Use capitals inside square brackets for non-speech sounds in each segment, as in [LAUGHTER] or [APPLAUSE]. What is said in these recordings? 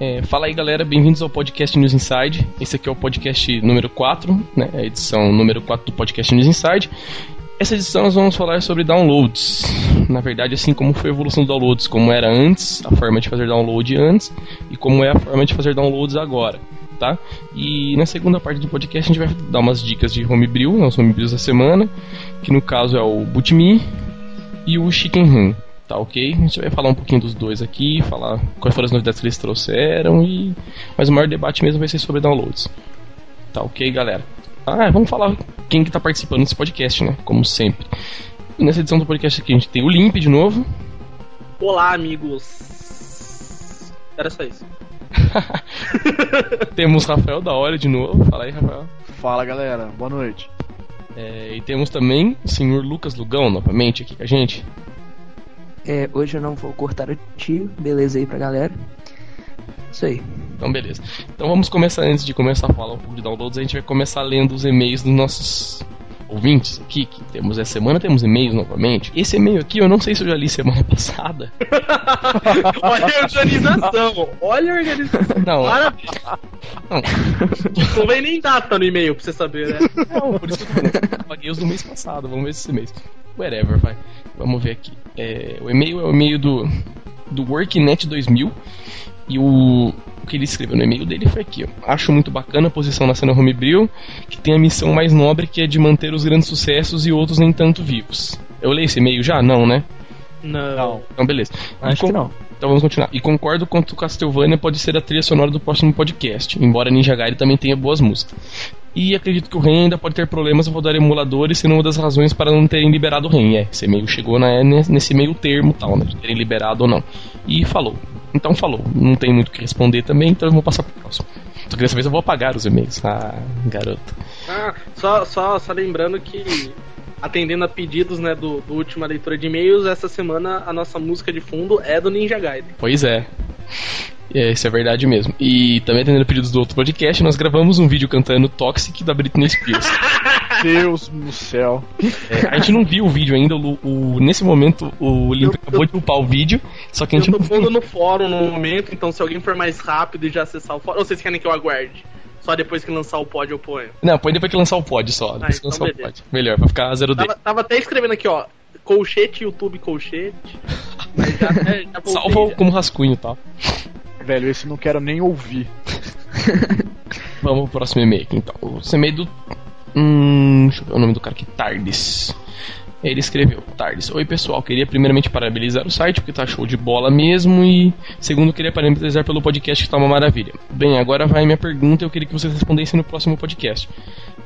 É, fala aí galera, bem-vindos ao podcast News Inside. Esse aqui é o podcast número 4, né? A edição número 4 do podcast News Inside. Essa edição nós vamos falar sobre downloads. Na verdade, assim como foi a evolução dos downloads, como era antes, a forma de fazer download antes, e como é a forma de fazer downloads agora. Tá? E na segunda parte do podcast a gente vai dar umas dicas de homebrew, né, os homebrews da semana, que no caso é o Bootme e o Chicken Run. Tá ok? A gente vai falar um pouquinho dos dois aqui, falar quais foram as novidades que eles trouxeram e. Mas o maior debate mesmo vai ser sobre downloads. Tá ok, galera? Ah, vamos falar quem que tá participando desse podcast, né? Como sempre. E nessa edição do podcast aqui a gente tem o Limp de novo. Olá, amigos. Era só isso. [LAUGHS] [LAUGHS] temos Rafael da Hora de novo. Fala aí, Rafael. Fala, galera. Boa noite. É, e temos também o senhor Lucas Lugão novamente aqui com a gente. É, hoje eu não vou cortar o tio, beleza aí pra galera. Isso aí. Então, beleza. Então vamos começar, antes de começar a falar um pouco de downloads, a gente vai começar lendo os e-mails dos nossos ouvintes aqui, que temos essa semana, temos e-mails novamente. Esse e-mail aqui eu não sei se eu já li semana [LAUGHS] passada. olha a organização, olha a organização. Não. Para... Não. não vem nem data no e-mail pra você saber, né? Não, por isso que eu paguei os do mês passado, vamos ver esse mês. Whatever, vai. Vamos ver aqui. É, o e-mail é o e-mail do, do WorkNet 2000 e o que ele escreveu no e-mail dele foi aqui: ó. Acho muito bacana a posição na cena Homebrew, que tem a missão mais nobre que é de manter os grandes sucessos e outros nem tanto vivos. Eu leio esse e-mail já? Não, né? Não. Então, beleza. Acho que não. Então vamos continuar. E concordo quanto Castlevania pode ser a trilha sonora do próximo podcast, embora Ninja Gaiden também tenha boas músicas. E acredito que o REN ainda pode ter problemas ao rodar emuladores, sendo uma das razões para não terem liberado o REN. É, esse e-mail chegou na, nesse meio termo tal, né? De terem liberado ou não. E falou. Então falou. Não tem muito o que responder também, então eu vou passar pro próximo. Só que dessa vez eu vou apagar os e-mails. Ah, garoto. Ah, só, só, só lembrando que atendendo a pedidos né, do, do última leitura de e-mails, essa semana a nossa música de fundo é do Ninja Gaiden. Pois é. É, isso é verdade mesmo. E também atendendo pedidos do outro podcast, nós gravamos um vídeo cantando Toxic da Britney Spears. [LAUGHS] Deus no céu. É, a gente não viu o vídeo ainda, o, o nesse momento o Limp acabou de upar o vídeo, só que a gente eu tô não pondo no fórum no momento, então se alguém for mais rápido e já acessar o fórum, ou vocês querem que eu aguarde? Só depois que lançar o pod eu ponho. Não, põe depois que lançar o pod só. Depois que então lançar o beleza. pod. Melhor, pra ficar zero D. Tava, tava até escrevendo aqui, ó. Colchete, YouTube colchete. Mas já, até- já [LAUGHS] voltei, Salva já. como rascunho e tal. Velho, esse não quero nem ouvir. [LAUGHS] Vamos pro próximo e-mail aqui então. O e-mail do. Hum, deixa eu ver o nome do cara aqui. Tardes. Ele escreveu, Tardes. Oi pessoal, queria primeiramente parabenizar o site, porque tá show de bola mesmo, e segundo, queria parabenizar pelo podcast que tá uma maravilha. Bem, agora vai minha pergunta, eu queria que vocês respondessem no próximo podcast.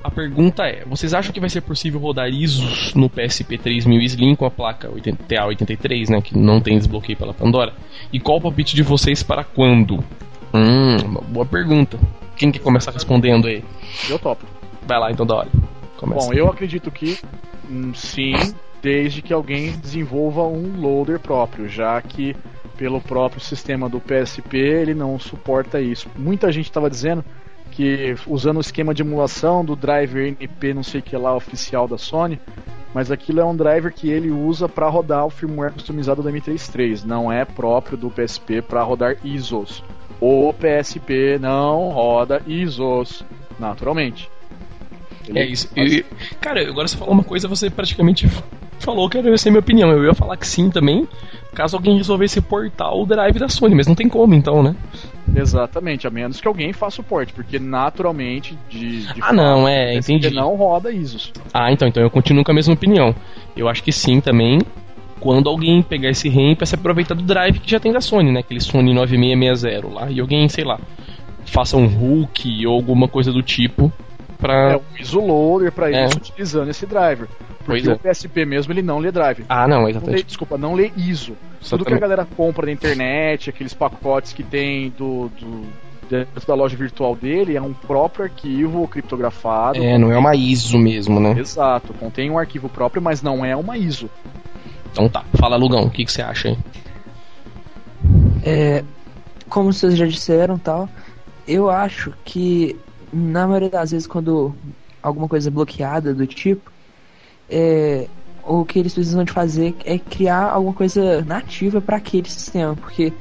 A pergunta é: vocês acham que vai ser possível rodar ISOs no PSP 3000 Slim com a placa 80 TA83, né, que não tem desbloqueio pela Pandora? E qual o palpite de vocês para quando? Hum, uma boa pergunta. Quem quer começar respondendo aí? Eu topo. Vai lá então, da hora. Começa. Bom, eu acredito que sim, desde que alguém desenvolva um loader próprio, já que pelo próprio sistema do PSP ele não suporta isso. Muita gente estava dizendo que usando o esquema de emulação do driver NP não sei que lá oficial da Sony, mas aquilo é um driver que ele usa para rodar o firmware customizado do M33, não é próprio do PSP para rodar ISOs. O PSP não roda ISOs, naturalmente. É isso. E, cara, agora você falou uma coisa, você praticamente falou que era essa é a minha opinião. Eu ia falar que sim também, caso alguém resolvesse portar o drive da Sony, mas não tem como então, né? Exatamente, a menos que alguém faça suporte, porque naturalmente de, de Ah, não, é, entendi. não roda ISOs. Ah, então, então eu continuo com a mesma opinião. Eu acho que sim também, quando alguém pegar esse RAM pra se aproveitar do drive que já tem da Sony, né? Aquele Sony 9660 lá, e alguém, sei lá, faça um Hulk ou alguma coisa do tipo pra. É um ISO loader para É. isso utilizando esse driver. Pois Porque é. o PSP mesmo ele não lê driver. Ah, não, Não lê, exatamente. desculpa, não lê ISO. Tudo que a Exatamente. galera compra na internet, aqueles pacotes que tem do, do dentro da loja virtual dele, é um próprio arquivo criptografado. É, não é uma ISO mesmo, né? Exato, contém um arquivo próprio, mas não é uma ISO. Então tá. Fala, Lugão, o que, que você acha aí? É, como vocês já disseram tal, eu acho que na maioria das vezes quando alguma coisa é bloqueada do tipo, é, o que eles precisam de fazer é criar alguma coisa nativa para aquele sistema, porque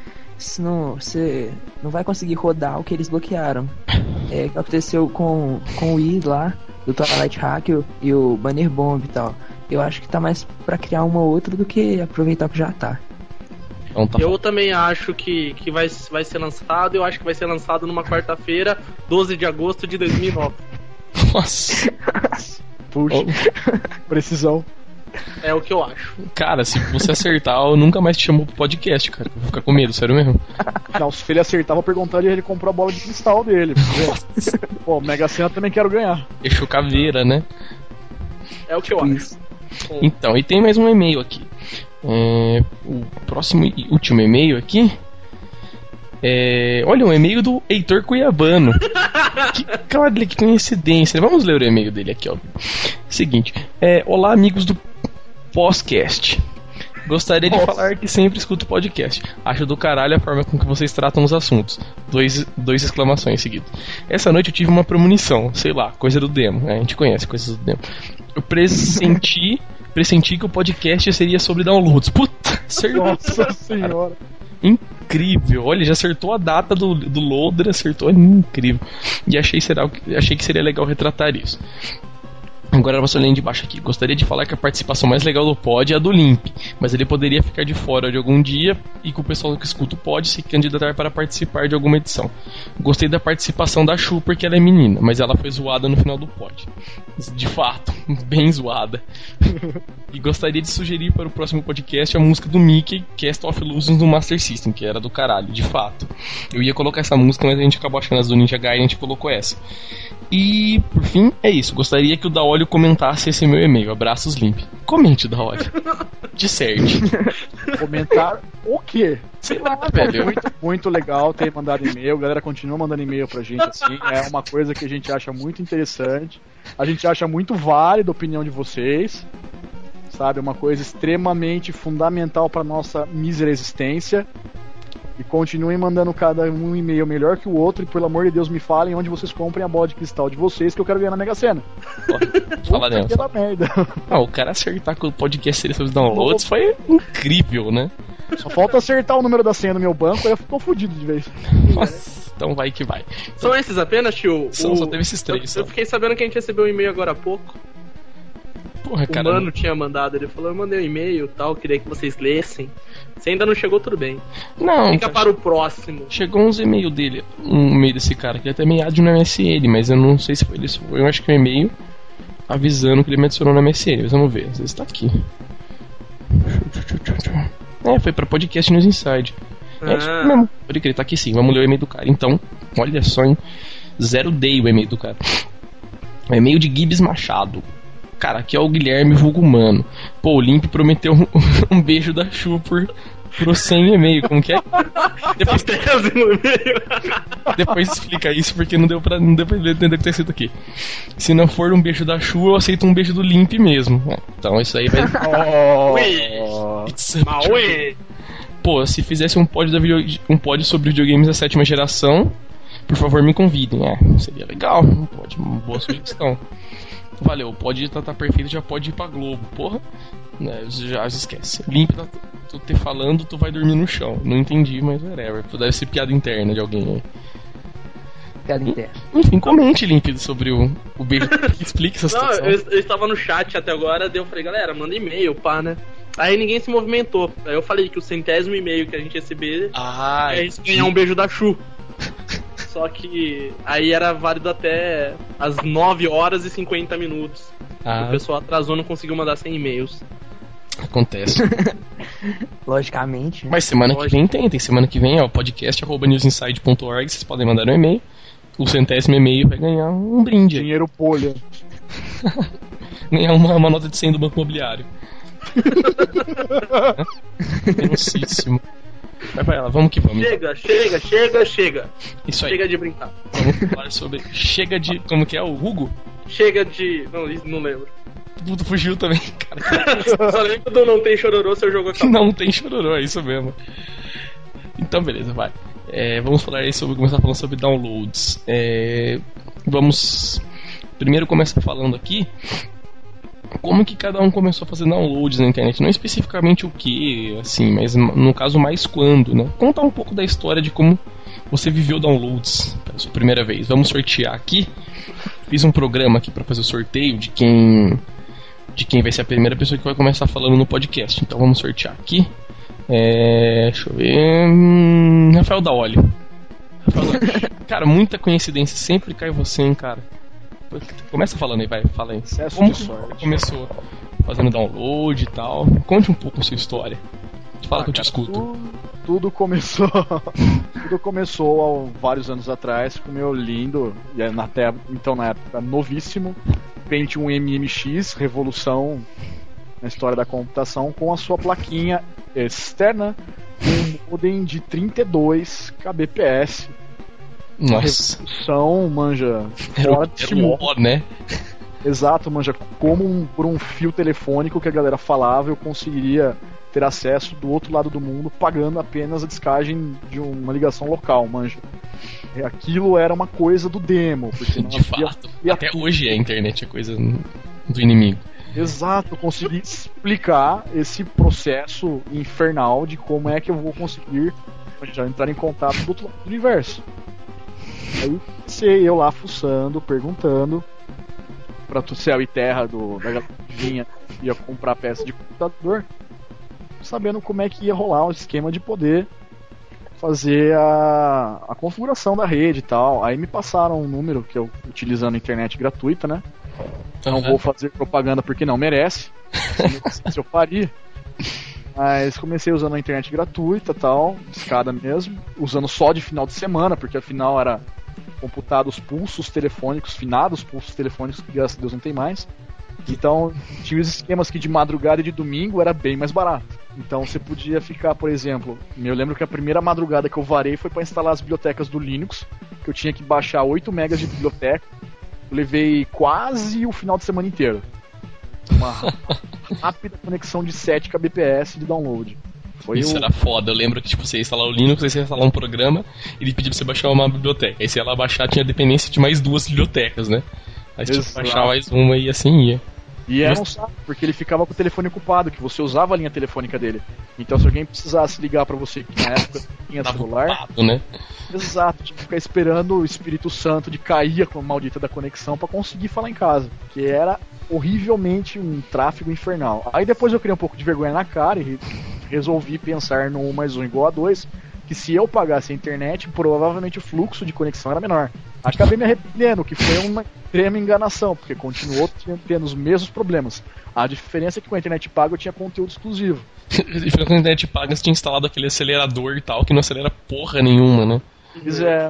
não, você não vai conseguir rodar o que eles bloquearam. É que aconteceu com, com o Wii lá, do Twilight Hack e o, Banner Bomb e tal. Eu acho que tá mais pra criar uma ou outra do que aproveitar o que já tá. Então tá Eu também acho que, que vai, vai ser lançado. Eu acho que vai ser lançado numa quarta-feira, 12 de agosto de 2009. [LAUGHS] Nossa. Puxa, precisão. É o que eu acho. Cara, se você acertar, eu nunca mais te chamo pro podcast, cara. Eu vou ficar com medo, sério mesmo. Não, se ele acertar, vou perguntar onde ele comprou a bola de cristal dele. porque, [LAUGHS] Pô, Mega Sena também quero ganhar. Fechou caveira, né? É o que eu acho. Então, e tem mais um e-mail aqui. É, o próximo e último e-mail aqui. É, olha, um e-mail do Heitor Cuiabano. [LAUGHS] que, olha que coincidência. Vamos ler o e-mail dele aqui, ó. Seguinte: é, Olá, amigos do Podcast. Gostaria de falar que sempre escuto podcast. Acho do caralho a forma com que vocês tratam os assuntos. Dois, dois exclamações seguidas. Essa noite eu tive uma premonição, sei lá, coisa do demo. né? A gente conhece coisas do demo. Eu pressenti, [LAUGHS] pressenti que o podcast seria sobre downloads. Puta, [LAUGHS] acertou. Nossa senhora. Incrível. Olha, já acertou a data do, do loader, acertou. é Incrível. E achei, será, achei que seria legal retratar isso. Agora vou lendo de baixo aqui. Gostaria de falar que a participação mais legal do pod é a do Limp, mas ele poderia ficar de fora de algum dia e que o pessoal que escuta o pod se candidatar para participar de alguma edição. Gostei da participação da Chu porque ela é menina, mas ela foi zoada no final do pod. De fato, [LAUGHS] bem zoada. e gostaria de sugerir para o próximo podcast a música do Mickey, Cast of Illusions do Master System, que era do caralho, de fato. Eu ia colocar essa música, mas a gente acabou achando as do Ninja Gaiden e a gente colocou essa. E, por fim, é isso. Gostaria que o Daolio comentasse esse meu e-mail. Abraços limp. Comente, Daolio. Disserte. [LAUGHS] Comentar o quê? Sei lá, velho. Muito, muito legal ter mandado e-mail. A galera continua mandando e-mail pra gente assim. É uma coisa que a gente acha muito interessante. A gente acha muito válida a opinião de vocês. Sabe? É uma coisa extremamente fundamental pra nossa mísera existência. E continuem mandando cada um e-mail melhor que o outro. E pelo amor de Deus, me falem onde vocês comprem a bola de cristal de vocês que eu quero ganhar na Mega Sena. Fala da merda. Ah, o cara acertar com o podcast sobre os downloads foi incrível, né? Só falta acertar o número da senha do meu banco, aí eu tô fudido de vez. Nossa, então vai que vai. São esses apenas, tio? São, O- só teve esses três. Eu, eu fiquei sabendo que a gente recebeu um e-mail agora há pouco. Porra, O cara. mano tinha mandado, ele falou, eu mandei um e-mail e tal, queria que vocês lessem. Se ainda não chegou, tudo bem. Não, Fica para o próximo. chegou uns e-mail dele, um e-mail desse cara, que ele até me ad no MSN, mas eu não sei se foi ele. foi- Eu acho que é um e-mail avisando que ele me adicionou no MSN, mas vamos ver, às vezes tá aqui. É, foi pra podcast News Inside. É isso Ah. mesmo. Pode crer, tá aqui sim. Vamos ler o e-mail do cara. Então, olha só, hein? Zero day o e-mail do cara. É e-mail de Gibbs Machado. Cara, aqui é o Guilherme Vulgumano. Pô, o Limp prometeu um, [LAUGHS] um beijo da Chu por, pro 100 e-mail. Como que é? Depois, [LAUGHS] depois explica isso porque não deu pra, não deu pra entender o que tá escrito aqui. Se não for um beijo da Chu, eu aceito um beijo do Limp mesmo. É, Então isso aí vai. [LAUGHS] Oh, It's. Pô, se fizesse um pod, da video, um pod sobre videogames da sétima geração, por favor me convidem. É, seria legal. Um pod, uma boa sugestão. Valeu, o pod tá, tá perfeito, já pode ir pra Globo. Porra, né, já esquece. Limpa, tá, tu te falando, tu vai dormir no chão. Não entendi, mas whatever. Deve ser piada interna de alguém aí. Piada interna. Enfim, comente, Limp, sobre o, o beijo. [LAUGHS] Explique essa Não, situação. eu, eu estava no chat até agora, daí eu falei, galera, manda e-mail, pá, né? Aí ninguém se movimentou. Aí eu falei que o centésimo e-mail que a gente receber Ah, é gente ganhar um beijo da Chu. Só que aí era válido até as 9 horas e 50 minutos. O ah, pessoal atrasou, não conseguiu mandar 100 e-mails. acontece. [LAUGHS] Logicamente. né? Mas semana que Lógico. vem tem, tem semana que vem, ó, podcast arroba newsinside.org, vocês podem mandar um e-mail. O centésimo e-mail vai ganhar um brinde, dinheiro polha. [LAUGHS] ganhar uma, uma nota de 100 do Banco Imobiliário. [LAUGHS] Densíssimo. Vai pra ela, vamos que vamos. Chega, chega, chega, chega. Isso aí, Chega de brincar. vamos falar sobre. Chega de. Como que é? O Hugo? Chega de. Não, isso não lembro. Puto fugiu também, cara. [LAUGHS] Só lembro do Não Tem Chororô, seu jogo acabou. [LAUGHS] Não tem chororô, é isso mesmo. Então, beleza, vai. É, vamos falar aí sobre. Começar falando sobre downloads. É, vamos. Primeiro começar falando aqui como que cada um começou a fazer downloads na internet, não especificamente o que, assim, mas no caso mais quando, né? Contar um pouco da história de como você viveu downloads pela sua primeira vez. Vamos sortear aqui. Fiz um programa aqui para fazer o sorteio de quem de quem vai ser a primeira pessoa que vai começar falando no podcast. Então vamos sortear aqui. É, deixa eu ver. Hum, Rafael da da... [LAUGHS] cara, muita coincidência. Sempre cai você, hein, cara. Começa falando aí, vai, fala aí. Excesso Como de sorte. começou fazendo download e tal? Conte um pouco a sua história. Fala Ah, que eu te cara, escuto. Tudo, tudo começou. [LAUGHS] tudo começou há vários anos atrás com o meu lindo, e é te- então na época novíssimo, Pentium MMX, revolução na história da computação, com a sua plaquinha externa, um modem de 32 kbps. Nossa, Revolução, manja, era, fora o- de era o né? Exato, manja, como um- por um fio telefônico que a galera falava, eu conseguiria ter acesso do outro lado do mundo pagando apenas a descagem de uma ligação local, manja. E Aquilo era uma coisa do demo, porque [LAUGHS] De fato. e Até hoje a internet é coisa do inimigo. Exato, eu consegui explicar esse processo infernal de como é que eu vou conseguir já entrar em contato do outro lado do universo. Aí comecei eu lá fuçando, perguntando pra tu céu e terra do, da galera que vinha ia comprar peça de computador, sabendo como é que ia rolar o esquema de poder fazer a, a configuração da rede e tal. Aí me passaram um número que eu utilizando a internet gratuita, né? Não Aham. vou fazer propaganda porque não merece. [LAUGHS] Se eu faria. Mas comecei usando a internet gratuita tal, escada mesmo, usando só de final de semana, porque afinal era computado os pulsos telefônicos, finados pulsos telefônicos, que graças a Deus não tem mais. Então tinha os esquemas que de madrugada e de domingo era bem mais barato. Então você podia ficar, por exemplo, eu lembro que a primeira madrugada que eu varei foi para instalar as bibliotecas do Linux, que eu tinha que baixar 8 megas de biblioteca. Eu levei quase o final de semana inteiro. Uma [LAUGHS] rápida conexão de 7 kbps de download. Foi Isso o... era foda. Eu lembro que tipo, você ia instalar o Linux, você ia instalar um programa, ele pedia pra você baixar uma biblioteca. Aí você ia lá baixar, tinha dependência de mais duas bibliotecas, né? Aí você baixar mais uma e assim ia. E era um saco, porque ele ficava com o telefone ocupado, que você usava a linha telefônica dele. Então se alguém precisasse ligar pra você, que na época tinha celular, ocupado, né? exato, tinha que ficar esperando o Espírito Santo de cair com a maldita da conexão pra conseguir falar em casa. Que era horrivelmente um tráfego infernal. Aí depois eu criei um pouco de vergonha na cara e resolvi pensar no 1 mais 1 igual a 2, que se eu pagasse a internet, provavelmente o fluxo de conexão era menor. Acabei me arrependendo, que foi uma extrema enganação, porque continuou tendo- os mesmos problemas. A diferença é que com a internet paga eu tinha conteúdo exclusivo. [LAUGHS] E quando a internet paga, você tinha instalado aquele acelerador e tal, que não acelera porra nenhuma, né? Fiz é,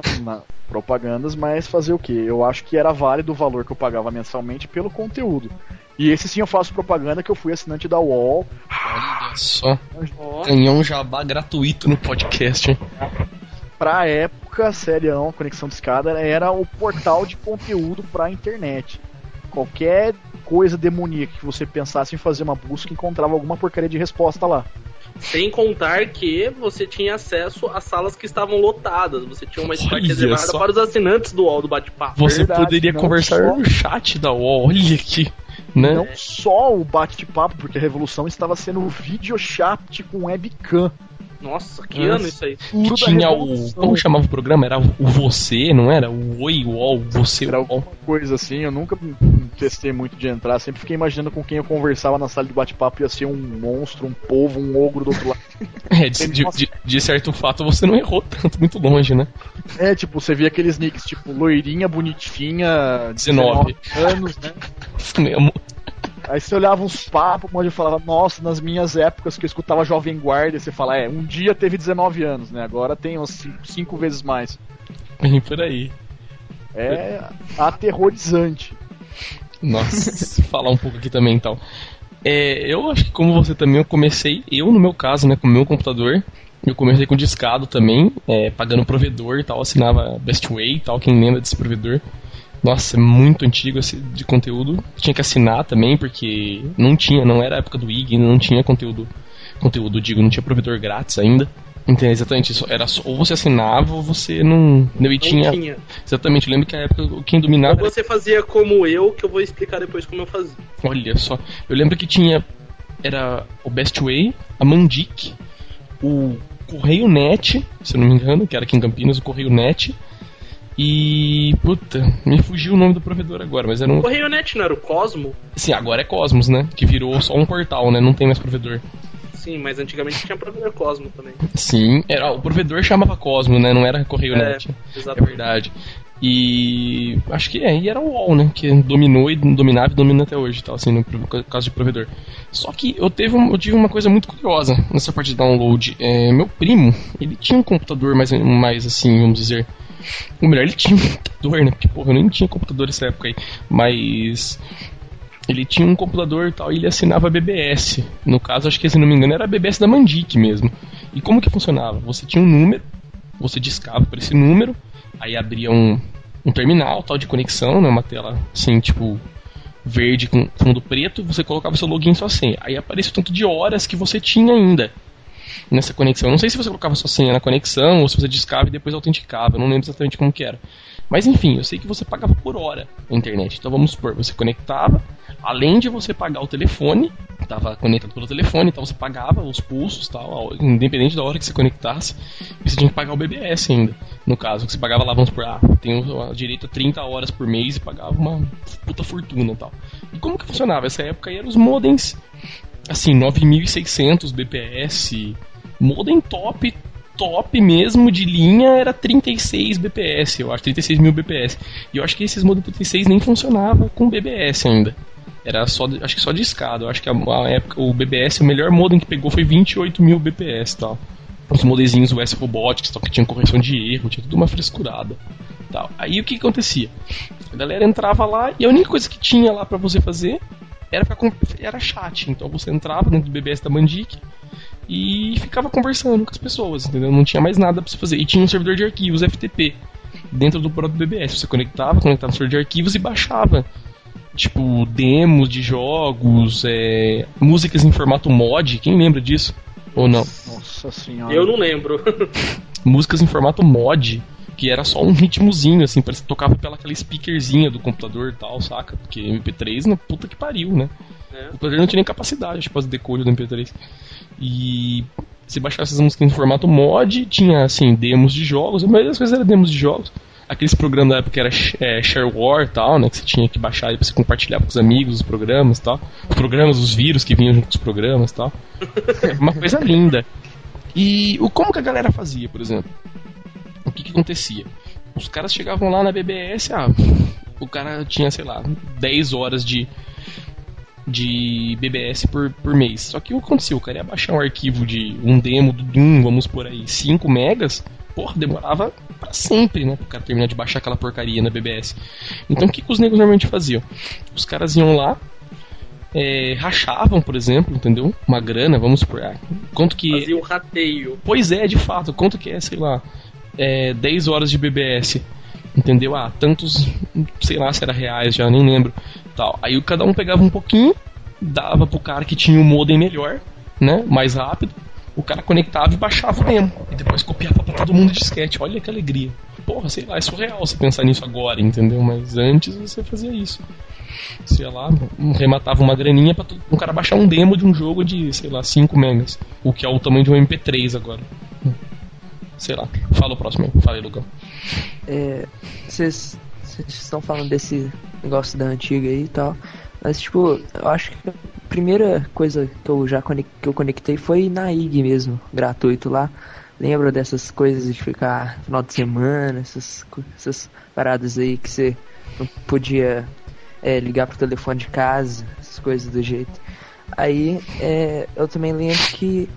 propagandas, mas fazer o que? Eu acho que era válido o valor que eu pagava mensalmente pelo conteúdo. E esse sim eu faço propaganda que eu fui assinante da UOL. Olha só. Ganhou um jabá gratuito no podcast, hein? Pra época, serião, Conexão de Escada era o portal de conteúdo pra internet. Qualquer coisa demoníaca que você pensasse em fazer uma busca, encontrava alguma porcaria de resposta lá. Sem contar que você tinha acesso a salas que estavam lotadas. Você tinha uma Skype Olha reservada só. para os assinantes do UOL do bate-papo. Você Verdade, poderia conversar só- no chat da UOL, olha aqui, né? Não só o bate-papo, porque a revolução estava sendo o videochat com webcam. Nossa, que Nossa. ano isso aí? Da Tinha o. Como chamava o programa? Era o Você, não era? O Oi UOL, Você Era alguma coisa assim, eu nunca me testei muito de entrar, sempre fiquei imaginando com quem eu conversava na sala de bate-papo ia ser um monstro, um povo, um ogro do outro lado. [LAUGHS] É, de, de, de- de certo fato você não errou tanto, muito longe, né? É, tipo, você via aqueles nicks, tipo, loirinha, bonitinha, 19. anos, né? [LAUGHS] Isso mesmo. Aí você olhava uns papos, onde eu falava, nossa, nas minhas épocas que eu escutava Jovem Guarda, você fala, é, um dia teve 19 anos, né? Agora tem uns 5 vezes mais. E por aí. É aterrorizante. Nossa, [LAUGHS] falar um pouco aqui também então. É, eu acho que como você também, eu comecei, eu no meu caso, né, com o meu computador, eu comecei com discado também, é, pagando provedor e tal, assinava Bestway e tal, quem lembra desse provedor. Nossa, é muito antigo esse de conteúdo. Tinha que assinar também, porque não tinha, não era a época do IG, não tinha conteúdo, conteúdo, digo, não tinha provedor grátis ainda. Entendeu? Exatamente isso. Era só, ou você assinava ou você não. Não, e Não tinha, tinha. Exatamente, eu lembro que a época quem Ou dominava. era- você fazia como eu, que eu vou explicar depois como eu fazia. Olha só. Eu lembro que tinha. Era o Best Way, a Mandic, o Correio Net, se eu não me engano, que era aqui em Campinas, o Correio Net. E. Puta, me fugiu o nome do provedor agora, mas era um. O Correio Net não era o Cosmo? Sim, agora é Cosmos, né? Que virou só um portal, né? Não tem mais provedor. Sim, mas antigamente tinha provedor Cosmo também. Sim, era, o provedor chamava Cosmo, né? Não era Correio É, Net. É Exatamente. verdade. E acho que é, e era o UOL, né? Que dominou e dominava e domina até hoje, tal, assim, no caso de provedor. Só que eu, teve um- eu tive uma coisa muito curiosa nessa parte de download. É, meu primo, ele tinha um computador mais, mais assim, vamos dizer. Ou melhor, ele tinha um computador, né? Porque, porra, eu nem tinha computador nessa época aí. Mas. Ele tinha um computador e tal, e ele assinava BBS. No caso, acho que se não me engano era a BBS da Mandic mesmo. E como que funcionava? Você tinha um número, você discava por esse número, aí abria um, um terminal tal de conexão, né, uma tela assim, tipo verde com fundo preto, você colocava seu login e sua senha. Aí aparecia o tanto de horas que você tinha ainda nessa conexão. Não sei se você colocava sua senha na conexão ou se você discava e depois autenticava, eu não lembro exatamente como que era. Mas enfim, eu sei que você pagava por hora a internet. Então vamos supor, você conectava, além de você pagar o telefone, estava conectado pelo telefone, então você pagava os pulsos, tal, independente da hora que você conectasse, você tinha que pagar o BBS ainda. No caso, que você pagava lá, vamos supor, ah, tem direito a 30 horas por mês e pagava uma puta fortuna tal. E como que funcionava? Essa época aí eram os modems, assim, 9600 BPS, modem top, top mesmo de linha era 36 BPS, eu acho, 36 mil BPS. E eu acho que esses modem 36 nem funcionava com BBS ainda. Era só, acho que só de escada. Eu acho que a, a época, o BBS, o melhor modem que pegou foi 28 mil BPS tal. Os modezinhos US Robotics, tal, que tinham correção de erro, tinha tudo uma frescurada. Tal. Aí o que, que acontecia? A galera entrava lá e a única coisa que tinha lá pra você fazer era, pra, era chat. Então você entrava dentro do BBS da Mandic e ficava conversando com as pessoas, entendeu? Não tinha mais nada pra você fazer. E tinha um servidor de arquivos, FTP, dentro do próprio BBS. Você conectava, conectava no servidor de arquivos e baixava. Tipo, demos de jogos, é, músicas em formato mod, quem lembra disso? Ou não? Nossa senhora. Eu não lembro. [LAUGHS] Músicas em formato mod, que era só um ritmozinho, assim, parecia que tocava pela aquela speakerzinha do computador e tal, saca? Porque MP3, na puta que pariu, né? É. O computador não tinha nem capacidade, tipo, as decode do MP3. E se baixasse essas músicas em formato mod, tinha, assim, demos de jogos, a maioria das coisas era demos de jogos. Aqueles programas da época que era é, shareware e tal, né? Que você tinha que baixar e você compartilhava com os amigos os programas e tal. Os programas, os vírus que vinham junto com os programas e tal. [LAUGHS] Uma coisa linda. E o como que a galera fazia, por exemplo? O que que acontecia? Os caras chegavam lá na BBS, ah, o cara tinha, sei lá, 10 horas de de BBS por, por mês. Só que o que acontecia? O cara ia baixar um arquivo de um demo do Doom, vamos por aí, 5 megas, porra, demorava pra sempre, né? Pro cara terminar de baixar aquela porcaria na BBS. Então o que, que os negros normalmente faziam? Os caras iam lá, é, rachavam, por exemplo, entendeu? Uma grana, vamos supor. Ah, quanto que. Fazia o rateio. Pois é, de fato, quanto que é, sei lá, é, 10 horas de BBS. Entendeu? Ah, tantos, sei lá se era reais já, nem lembro. Tal. Aí cada um pegava um pouquinho, dava pro cara que tinha o modem melhor, né? Mais rápido. O cara conectava e baixava o demo. E depois copiava pra todo mundo de disquete. Olha que alegria. Porra, sei lá, é surreal você pensar nisso agora, entendeu? Mas antes você fazia isso. Ia lá, rematava uma graninha pra um cara baixar um demo de um jogo de, sei lá, 5 megas. O que é o tamanho de um MP3 agora. Sei lá. Fala o próximo aí. Fala aí, Lucão. É, vocês estão falando desse negócio da antiga aí e tal. Mas, tipo, eu acho que a primeira coisa que eu já conec que eu conectei foi na IG mesmo, gratuito lá. Lembra dessas coisas de ficar final de semana, essas, essas paradas aí que você não podia é, ligar pro telefone de casa, essas coisas do jeito. Aí é, eu também lembro que,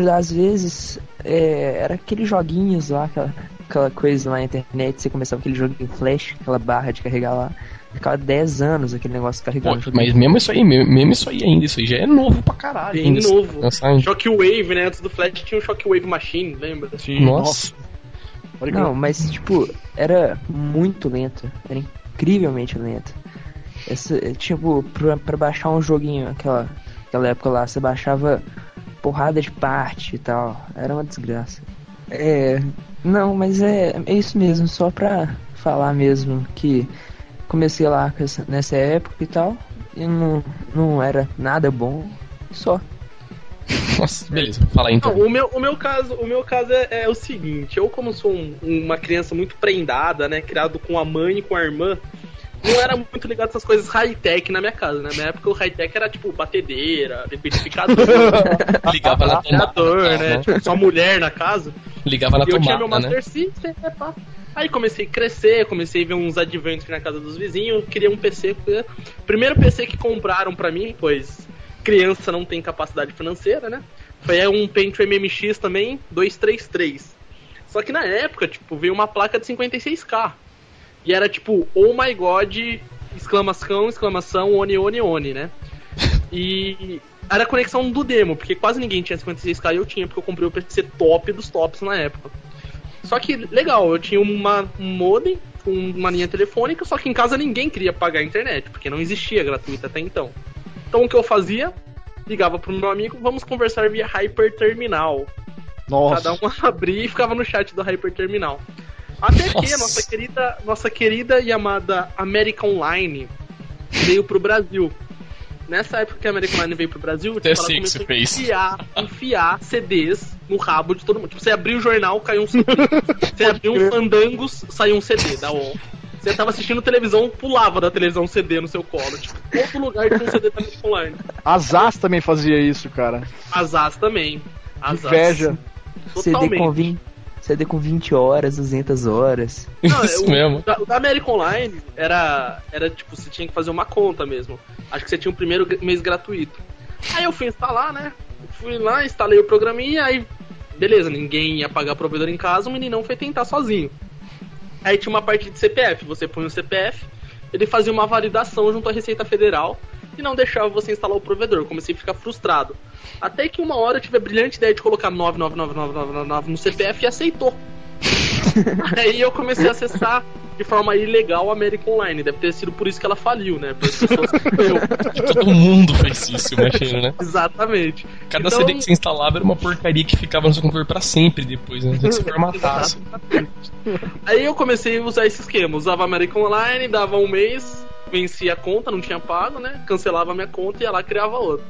às vezes, é, era aqueles joguinhos lá, aquela, aquela coisa lá na internet, você começava aquele jogo em flash, aquela barra de carregar lá. Ficava 10 anos aquele negócio carregando. Pô, mas mesmo isso aí, mesmo isso aí ainda, isso aí já é novo pra caralho. Bem ainda, novo. Lançar... Shockwave, né? Antes do Flash tinha o Shockwave Machine, lembra? Sim, Nossa. nossa. Não, mas tipo, era muito lento. Era incrivelmente lento. Essa, tipo, pra, pra baixar um joguinho, aquela, aquela época lá, você baixava porrada de parte e tal. Era uma desgraça. É. Não, mas é, é isso mesmo, só pra falar mesmo que comecei lá nessa época e tal. E não, não era nada bom. Só. Nossa, beleza, fala aí então. Não, o, meu, o meu caso, o meu caso é, é o seguinte, eu como sou um, uma criança muito prendada, né, criado com a mãe e com a irmã, não era muito ligado essas coisas high-tech na minha casa, né? Na minha época o high-tech era tipo batedeira, liquidificador, [LAUGHS] ligava na tomada, né? Tipo, só mulher na casa. Ligava na e eu tomada, tinha meu Master né? System, é, pá. Aí comecei a crescer, comecei a ver uns adventures na casa dos vizinhos, queria um PC. Primeiro PC que compraram pra mim, pois criança não tem capacidade financeira, né? Foi um Pentium MMX também, 233. Só que na época, tipo, veio uma placa de 56k. E era tipo, oh my god, exclamação, exclamação, one, one, one, né? [LAUGHS] E era a conexão do demo, porque quase ninguém tinha 56k e eu tinha, porque eu comprei o PC top dos tops na época. Só que, legal, eu tinha uma, um modem com uma linha telefônica, só que em casa ninguém queria pagar a internet, porque não existia gratuita até então. Então o que eu fazia? Ligava pro meu amigo, vamos conversar via Hyper Terminal. Nossa. Cada um [LAUGHS] abria e ficava no chat do Hyper Terminal. Até que Nossa. a nossa querida, nossa querida e amada American Online veio pro Brasil. Nessa época que a American Online veio pro Brasil, tipo, ela que começou a enfiar, enfiar CDs no rabo de todo mundo. Tipo, você abriu o jornal, caiu um CD. Você abriu um Fandangos, saiu um CD da UOL. Você tava assistindo televisão, pulava da televisão um CD no seu colo. Tipo, todo lugar tinha um CD da American Online. A Zaz também fazia isso, cara. Asas também. Asas. Inveja. CD Totalmente. com 20, CD com 20 horas, 200 horas. Não, [LAUGHS] Isso o, mesmo. Da, o da American Online era, era tipo, você tinha que fazer uma conta mesmo. Acho que você tinha o primeiro gr- mês gratuito. Aí eu fui instalar, né? Fui lá, instalei o programinha, aí beleza, ninguém ia pagar provedor em casa, o meninão foi tentar sozinho. Aí tinha uma parte de CPF, você põe o CPF, ele fazia uma validação junto à Receita Federal e não deixava você instalar o provedor. Eu comecei a ficar frustrado. Até que uma hora eu tive a brilhante ideia de colocar 999999 no CPF e aceitou. [LAUGHS] Aí eu comecei a acessar de forma ilegal a American Online. Deve ter sido por isso que ela faliu, né? Pessoas. [LAUGHS] Todo mundo fez isso, imagina, né? Exatamente. Cada Então- CD que você instalava era uma porcaria que ficava no seu computador pra sempre depois, né? Que você formatasse. Aí eu comecei a usar esse esquema. Usava American Online, dava um mês, vencia a conta, não tinha pago, né? Cancelava minha conta e ia lá criava outra.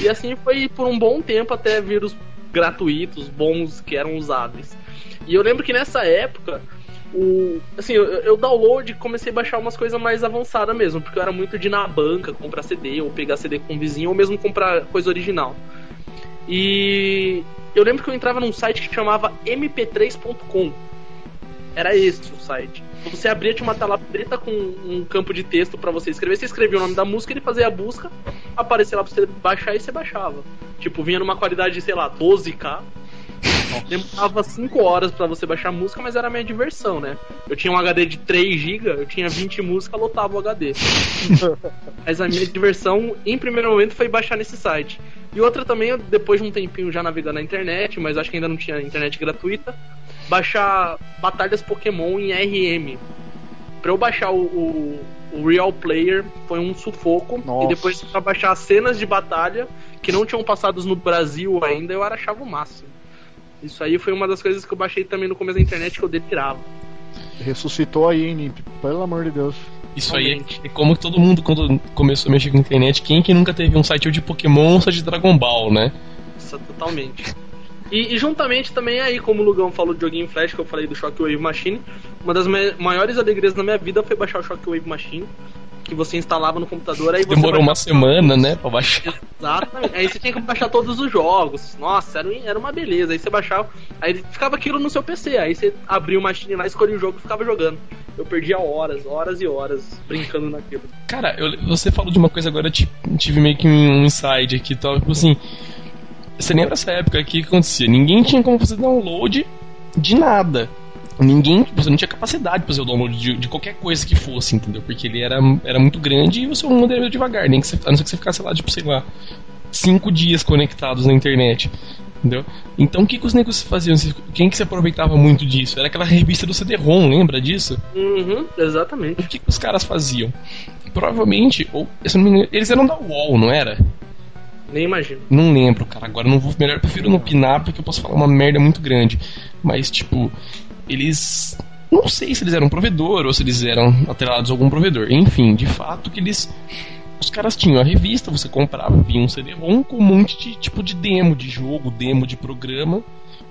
E assim foi por um bom tempo até vir os gratuitos, bons, que eram usáveis. E eu lembro que nessa época, o, assim, eu, eu download comecei a baixar umas coisas mais avançadas mesmo, porque eu era muito de ir na banca comprar CD, ou pegar CD com um vizinho, ou mesmo comprar coisa original. E eu lembro que eu entrava num site que chamava mp3.com. Era esse o site. Você abria tinha uma tela preta com um campo de texto pra você escrever. Você escrevia o nome da música, ele fazia a busca, aparecia lá pra você baixar e você baixava. Tipo, vinha numa qualidade, sei lá, 12K. Demorava 5 horas pra você baixar a música, mas era a minha diversão, né? Eu tinha um HD de 3 GB, eu tinha 20 músicas, lotava o HD. [LAUGHS] mas a minha diversão, em primeiro momento, foi baixar nesse site. E outra também, depois de um tempinho já navegando na internet, mas acho que ainda não tinha internet gratuita, baixar batalhas Pokémon em RM. Pra eu baixar o, o, o Real Player foi um sufoco. Nossa. E depois pra baixar as cenas de batalha que não tinham passados no Brasil ainda, eu achava o máximo. Isso aí foi uma das coisas que eu baixei também no começo da internet que eu delirava. Ressuscitou aí, hein, Nimp? Pelo amor de Deus. Isso aí Realmente. é como todo mundo quando começou a mexer com a internet, quem que nunca teve um site de Pokémon ou site de Dragon Ball, né? Isso, totalmente. E, e juntamente também aí, como o Lugão falou de joguinho Flash, que eu falei do Shockwave Machine, uma das maiores alegrias da minha vida foi baixar o Shockwave Machine, que você instalava no computador, aí você Demorou uma semana, né, pra baixar. Exatamente. Aí você tinha que baixar todos os jogos. Nossa, era, era uma beleza. Aí você baixava, aí ficava aquilo no seu PC. Aí você abria o machine lá, escolhia o jogo e ficava jogando. Eu perdia horas, horas e horas brincando naquilo. Cara, eu- você falou de uma coisa agora, eu ti- tive meio que um insight aqui, tal, tipo assim. Você lembra essa época aqui que acontecia? Ninguém tinha como fazer download de nada. Ninguém, você não tinha capacidade de fazer o download de, de qualquer coisa que fosse, entendeu? Porque ele era, era muito grande e o seu mundo era devagar, nem que você, a não ser que você ficasse lá, tipo, sei lá, cinco dias conectados na internet. Entendeu? Então o que, que os negros faziam? Quem que se aproveitava muito disso? Era aquela revista do CD-ROM, lembra disso? Uhum, exatamente. O que, que os caras faziam? Provavelmente, ou se eu não me engano, eles eram da UOL, não era? Nem imagino. Não lembro, cara. Agora não vou. Melhor, prefiro não opinar porque eu posso falar uma merda muito grande. Mas, tipo, eles. Não sei se eles eram provedor ou se eles eram atrelados a algum provedor. Enfim, de fato que eles. Os caras tinham a revista, você comprava, vinha um CD-ROM com um monte de tipo de demo de jogo, demo de programa,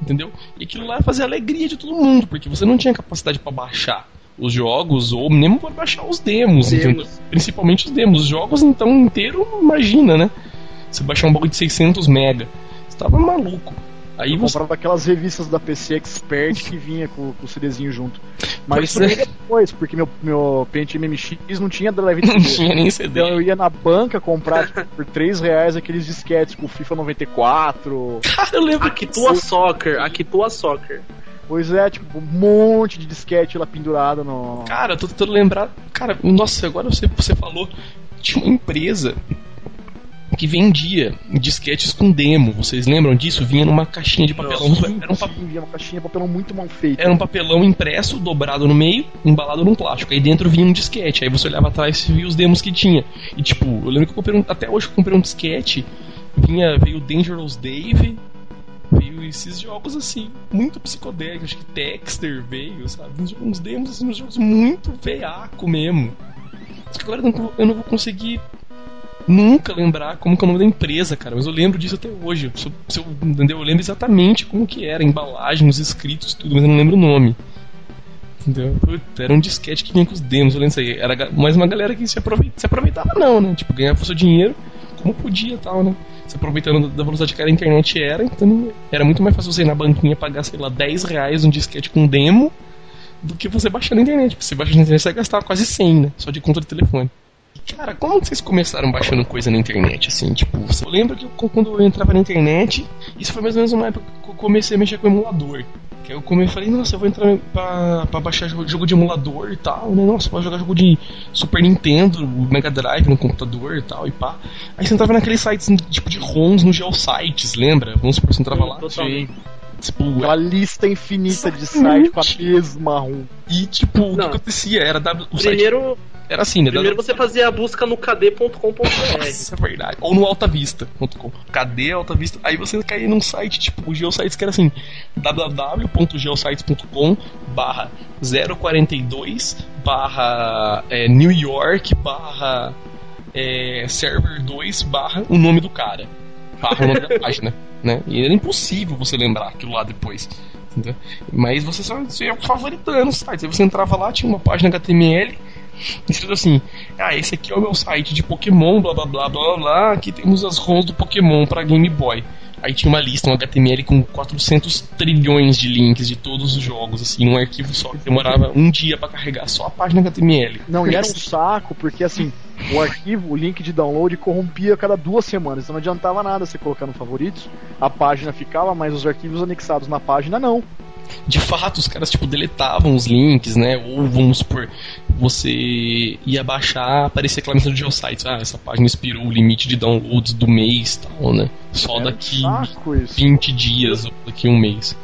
entendeu? E aquilo lá fazia alegria de todo mundo, porque você não tinha capacidade para baixar os jogos ou mesmo para baixar os demos, Demos. principalmente os demos. Os jogos então inteiro, imagina, né? Você baixar um bagulho de 600 mega, você tava maluco. Aí Eu você comprava aquelas revistas da PC Expert que vinha com, com o CDzinho junto. Mas Pois isso é. depois, porque meu, meu Pentium MX não tinha drive [LAUGHS] de não CD. tinha nem CD. Então eu ia na banca comprar tipo, por 3 reais aqueles disquetes com FIFA 94. Cara, eu lembro Aqui tua soccer, aqui tua soccer. Pois é, tipo, um monte de disquete lá pendurado no. Cara, eu tô tentando lembrar. Cara, nossa, agora você, você falou. Tinha uma empresa que vendia disquetes com demo. Vocês lembram disso? Vinha numa caixinha de papelão. Era um, Sim, vinha uma caixinha de papelão muito mal feito. era um papelão impresso, dobrado no meio, embalado num plástico. Aí dentro vinha um disquete. Aí você olhava atrás e via os demos que tinha. E tipo, eu lembro que eu comprei um, até hoje eu comprei um disquete. Vinha, veio Dangerous Dave. Veio esses jogos assim, muito psicodélicos, acho que Texter veio, sabe? Uns, uns demos assim, uns jogos muito veaco mesmo. Só que agora eu não, eu não vou conseguir nunca lembrar como que é o nome da empresa, cara. Mas eu lembro disso até hoje. Se eu, se eu- entendeu? Eu lembro exatamente como que era, embalagem, os escritos, tudo, mas eu não lembro o nome. Entendeu? Puta, era um disquete que vinha com os demos, eu lembro disso aí. Era mais uma galera que se, se aproveitava, não, né? Tipo, ganhava o seu dinheiro como podia tal, né? Se aproveitando da velocidade que a internet era, então era muito mais fácil você ir na banquinha pagar, sei lá, 10 reais um disquete com demo do que você baixar na internet. Você baixa na internet, você vai gastar quase 100, né? Só de conta de telefone. Cara, como vocês começaram baixando coisa na internet, assim? Tipo, eu lembro que eu- quando eu entrava na internet, isso foi mais ou menos uma época que eu comecei a mexer com emulador. Que aí eu comecei, falei, nossa, eu vou entrar pra, pra baixar jogo, jogo de emulador e tal, né? Nossa, pode jogar jogo de Super Nintendo, Mega Drive no computador e tal, e pá. Aí você entrava naqueles sites, tipo, de ROMs no Geosites, lembra? Vamos supor, você entrava lá, Totalmente. tipo, Aquela lista infinita de site com a mesma ROM. e tipo, o que Não. acontecia? Era w, o site Primeiro, era assim, né? primeiro você fazia a busca no kd.com.br. Isso é verdade. Ou no altavista.com. Cadê Altavista? Aí você caía num site, tipo, o Geosites que era assim, www.geosites.com barra 042 barra é, New York barra é, server 2 barra o nome do cara. Barra o nome da [LAUGHS] página, né? E era impossível você lembrar aquilo lá depois. entendeu? Mas você só você ia favoritando os sites. Aí você entrava lá, tinha uma página HTML escrito assim: Ah, esse aqui é o meu site de Pokémon, blá blá blá blá blá. Aqui temos as ROMs do Pokémon pra Game Boy. Aí tinha uma lista, um HTML com 400 trilhões de links de todos os jogos, assim, num arquivo só. Demorava um dia pra carregar só a página HTML. Não, e era um saco, porque assim, o arquivo, o link de download corrompia cada duas semanas, então não adiantava nada você colocar no favoritos, a página ficava, mas os arquivos anexados na página não. De fato, os caras, tipo, deletavam os links, né? Ou, vamos supor, você ia baixar, aparecia aquela mensagem do Geosites. Ah, essa página expirou o limite de downloads do mês tal, né? Só um daqui saco isso. 20 dias ou daqui um mês.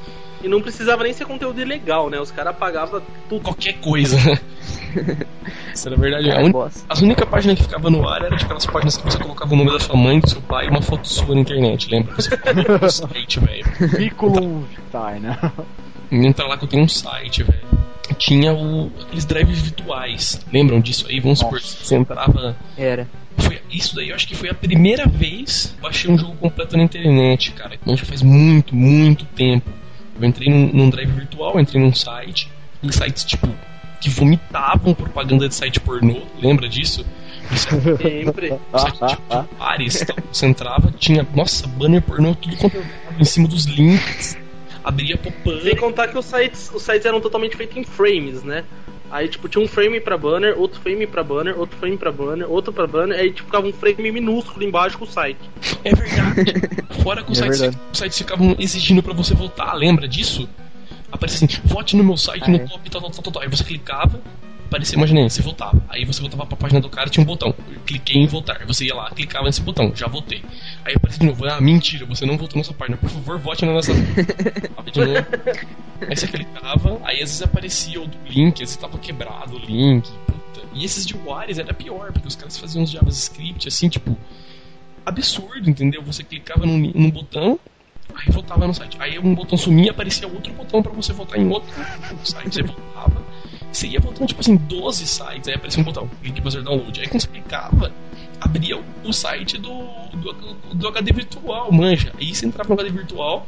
E não precisava nem ser conteúdo ilegal, né? Os caras pagavam tudo. Qualquer coisa. [LAUGHS] Isso era verdade. A Cara, un- bosta. As únicas páginas que ficava no ar eram aquelas páginas que você colocava o nome da sua mãe, do seu pai e uma foto sua na internet, lembra? [LAUGHS] Site, velho. Curriculum vitae, né? Entra lá que eu tenho um site, velho. Tinha o, aqueles drives virtuais. Lembram disso aí? Vamos supor, você entrava. Era. Foi, isso daí eu acho que foi a primeira vez que eu baixei um jogo completo na internet, cara. Então já faz muito, muito tempo. Eu entrei num, num drive virtual, entrei num site, em sites tipo que vomitavam propaganda de site pornô, lembra disso? Isso [LAUGHS] é Sempre. um site tipo tal. você entrava, tinha, nossa, banner pornô, tudo quanto tava em cima dos links, abria Sem pop-up. contar que os sites, os sites eram totalmente feitos em frames, né? Aí, tipo, tinha um frame pra banner, outro frame pra banner, outro frame pra banner, outro pra banner, aí tipo, ficava um frame minúsculo embaixo com o site. É verdade. [LAUGHS] Fora que os É sites, sites ficavam exigindo pra você votar, lembra disso? Aparecia assim, vote no meu site, Ah, no é. top, tal, tal, tal, tal. Aí você clicava, aparecia, imagina você votava. Aí você voltava pra página do cara, tinha um botão. Eu cliquei em votar. Aí Você ia lá, clicava nesse botão, já votei. Aí aparecia de novo, ah, mentira, você não votou nessa página. Por favor, vote na nossa. [LAUGHS] Aí você clicava, aí às vezes aparecia o do link, às vezes tava quebrado o link. Puta. E esses de Juarez era pior, porque os caras faziam uns JavaScript assim, tipo. Absurdo, entendeu? Você clicava num, num botão, aí voltava no site. Aí um botão sumia, aparecia outro botão para você voltar em outro site. Você voltava. Você ia voltando, tipo assim, 12 sites, aí aparecia um botão, clique para fazer download. Aí quando você clicava, abria o site do, do, do HD virtual, manja. Aí você entrava no HD virtual,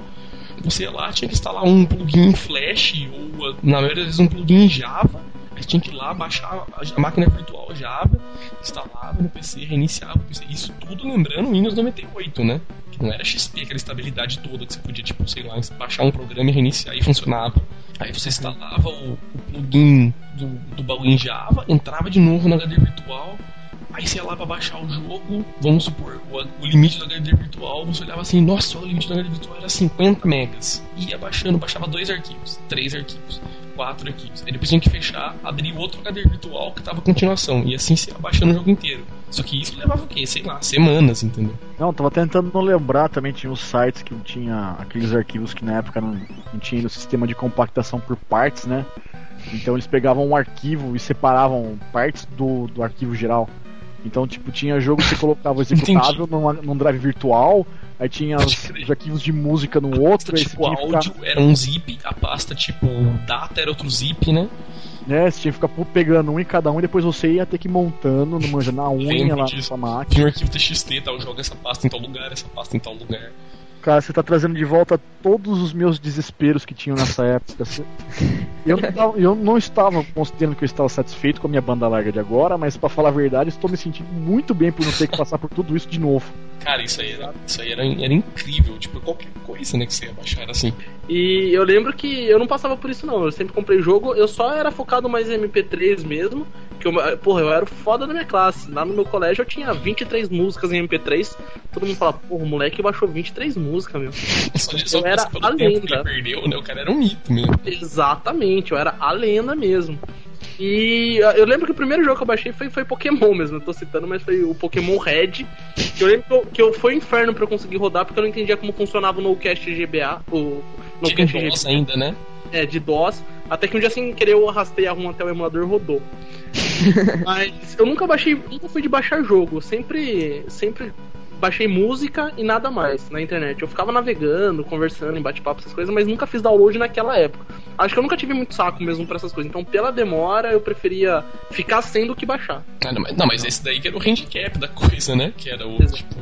você ia lá, tinha que instalar um plugin Flash, ou na maioria das vezes um plugin Java. Tinha que ir lá, baixar a máquina virtual Java, instalava no PC, reiniciava o PC. Isso tudo lembrando Windows 98, né? Que não era XP, aquela estabilidade toda que você podia, tipo, sei lá, baixar um programa e reiniciar e funcionava. Aí você instalava o, o plugin do, do bagulho em Java, entrava de novo no HD virtual, Aí você ia lá pra baixar o jogo, vamos supor, o, o limite do HD virtual, você olhava assim, nossa, o limite do HD virtual era 50 megas. Ia baixando, baixava dois arquivos, três arquivos, quatro depois tinha que fechar, abrir outro HD virtual que tava continuação. E assim você ia baixando o jogo inteiro. Só que isso levava o quê? Sei lá, semanas, entendeu? Não, tava tentando não lembrar também, tinha os sites que tinha aqueles arquivos que na época não, não tinha no sistema de compactação por partes, né? Então eles pegavam um arquivo e separavam partes do, do arquivo geral. Então, tipo, tinha jogo que você colocava [LAUGHS] executável numa, num drive virtual, aí tinha os, os arquivos de música no outro, aí tipo, o áudio ficar... era um zip, a pasta, tipo, data era outro zip, né? né? Você tinha que ficar pegando um em cada um e depois você ia ter que ir montando, no manja na unha lá na sua máquina. Tinha um arquivo TXT, tal, joga essa pasta em tal lugar, essa pasta em tal lugar. Cara, você tá trazendo de volta todos os meus desesperos que tinham nessa época. Eu não, tava, eu não estava considerando que eu estava satisfeito com a minha banda larga de agora, mas para falar a verdade, estou me sentindo muito bem por não ter que passar por tudo isso de novo. Cara, isso aí era, isso aí era, era incrível. Tipo, qualquer coisa né, que você ia baixar era assim. E eu lembro que eu não passava por isso, não. Eu sempre comprei jogo, eu só era focado mais em MP3 mesmo. Que eu, porra, eu era o foda da minha classe. Lá no meu colégio eu tinha 23 músicas em MP3. Todo mundo fala, porra, o moleque baixou 23 músicas, meu. Só, só eu era a lenda. perdeu, né? O cara era um mito mesmo. Exatamente, eu era a lenda mesmo. E eu lembro que o primeiro jogo que eu baixei foi, foi Pokémon mesmo, eu tô citando, mas foi o Pokémon Red. Que eu lembro que, eu, que eu, foi um inferno pra eu conseguir rodar, porque eu não entendia como funcionava o NoCast GBA. O NoCast GBA. ainda, né? É, de DOS. Até que um dia sem querer eu arrastei a ROM até o emulador e rodou. [LAUGHS] Mas eu nunca baixei, nunca fui de baixar jogo. Sempre, sempre baixei música e nada mais na internet. Eu ficava navegando, conversando em bate-papo, essas coisas, mas nunca fiz download naquela época. Acho que eu nunca tive muito saco mesmo pra essas coisas. Então, pela demora, eu preferia ficar sem do que baixar. Ah, não, mas, não, mas esse daí que era o handicap da coisa, né? Que era o, tipo,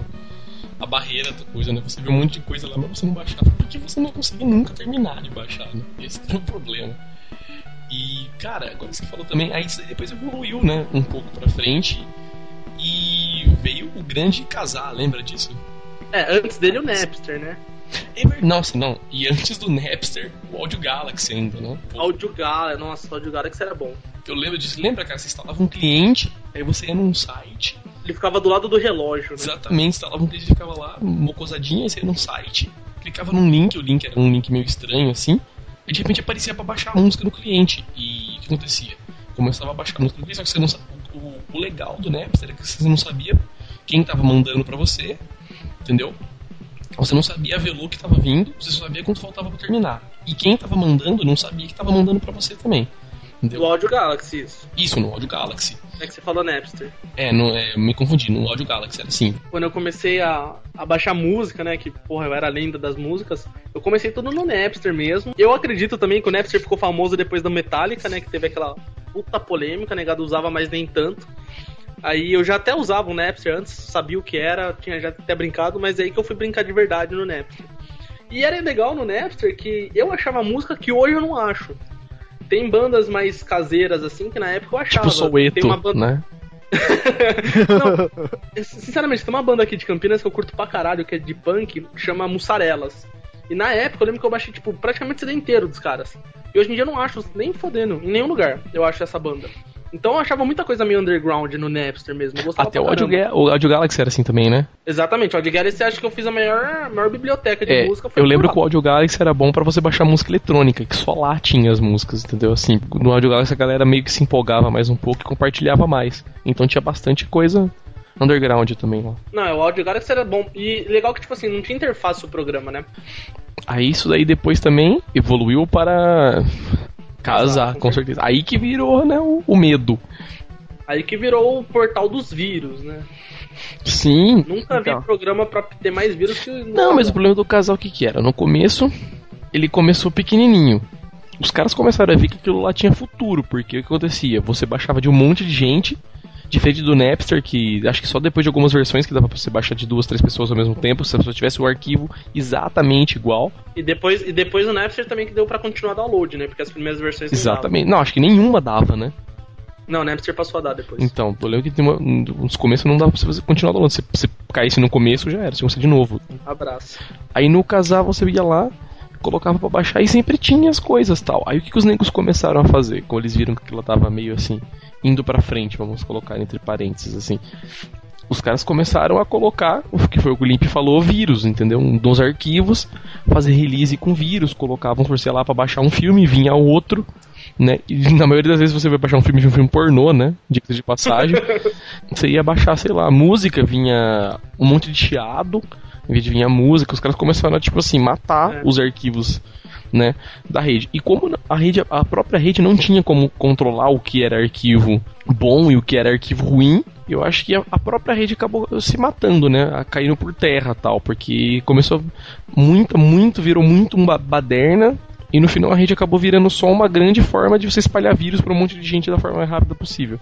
a barreira da coisa, né? Você viu um monte de coisa lá, mas você não baixava porque você não conseguia nunca terminar de baixar, né? Esse era o problema. E, cara, agora você falou também, aí depois evoluiu, né? Um pouco pra frente e veio o grande casar, lembra disso? É, antes dele o Napster, né? É nossa, não. E antes do Napster, o Audio Galaxy ainda, né? Pô. Audio Galaxy, nossa, o Audio Galaxy era bom. Eu lembro disso. Lembra, cara? Você instalava um cliente, aí você ia num site. Ele ficava do lado do relógio, né? Exatamente, instalava um cliente, ficava lá, mocosadinha, aí você ia num site, clicava num link, o link era um link meio estranho assim, e de repente aparecia para baixar a música no cliente. E o que acontecia? Começava a baixar a música no cliente, só que você não sabia o, o legal do Napster é que você não sabia quem estava mandando para você, entendeu? Você não sabia a velo que estava vindo, você só sabia quanto faltava para terminar. E quem estava mandando não sabia que estava mandando para você também. Entendeu? No Audio Galaxy, isso. Isso, no Audio Galaxy. É que você falou Napster. É, no, é, me confundi, no Audio Galaxy era assim. Quando eu comecei a, a baixar música, né, que, porra, eu era a lenda das músicas, eu comecei tudo no Napster mesmo. Eu acredito também que o Napster ficou famoso depois da Metallica, né, que teve aquela puta polêmica, negado né, usava, mas nem tanto. Aí eu já até usava o Napster antes, sabia o que era, tinha já até brincado, mas é aí que eu fui brincar de verdade no Napster. E era legal no Napster que eu achava música que hoje eu não acho. Tem bandas mais caseiras assim que na época eu achava. Tipo Soweto, tem uma banda... né? [LAUGHS] não, sinceramente, tem uma banda aqui de Campinas que eu curto pra caralho, que é de punk, chama Mussarelas. E na época eu lembro que eu baixei, tipo, praticamente o CD inteiro dos caras. E hoje em dia eu não acho nem fodendo, em nenhum lugar eu acho essa banda. Então eu achava muita coisa meio underground no Napster mesmo. Até o Audio, o Audio Galaxy era assim também, né? Exatamente, o Audio Galaxy acho que eu fiz a maior, maior biblioteca de é, música. eu lembro que o Audio Galaxy era bom para você baixar música eletrônica, que só lá tinha as músicas, entendeu? Assim, no Audio Galaxy a galera meio que se empolgava mais um pouco e compartilhava mais. Então tinha bastante coisa underground também lá. Não, o Audio Galaxy era bom. E legal que, tipo assim, não tinha interface o programa, né? Aí isso daí depois também evoluiu para casar, com, com certeza. Aí que virou, né, o, o medo. Aí que virou o portal dos vírus, né? Sim. Nunca Então. vi programa pra ter mais vírus que. Não, mas o problema do casal o que que era? No começo, ele começou pequenininho. Os caras começaram a ver que aquilo lá tinha futuro, porque o que acontecia? Você baixava de um monte de gente, diferente do Napster, que acho que só depois de algumas versões que dava pra você baixar de duas, três pessoas ao mesmo tempo, se a pessoa tivesse o arquivo exatamente igual. E depois, e depois o Napster também que deu pra continuar download, né? Porque as primeiras versões não Exatamente. Não, acho que nenhuma dava, né? Não, o Napster passou a dar depois. Então, eu lembro que tem uma, nos começos não dava pra você continuar download. Se você caísse no começo, já era, você começa de novo. Abraço. Aí no casar você ia lá, colocava pra baixar e sempre tinha as coisas tal. Aí o que, que os negros começaram a fazer? Quando eles viram que aquilo tava meio assim, indo pra frente, vamos colocar entre parênteses assim. Os caras começaram a colocar, o que foi o que o Limp falou, vírus, entendeu? Dos arquivos, fazer release com vírus, colocavam, por sei lá, pra baixar um filme, vinha outro, né? E na maioria das vezes você vai baixar um filme de um filme pornô, né? Dica de passagem. [LAUGHS] você ia baixar, sei lá, música, vinha um monte de chiado, em vez de vir a música, os caras começaram a, tipo assim, matar É. os arquivos, né, da rede. E como a rede, a própria rede não tinha como controlar o que era arquivo bom e o que era arquivo ruim, eu acho que a, própria rede acabou se matando, né, caindo por terra tal, porque começou muito, muito, virou muito uma baderna. E no final a rede acabou virando só uma grande forma de você espalhar vírus para um monte de gente da forma mais rápida possível.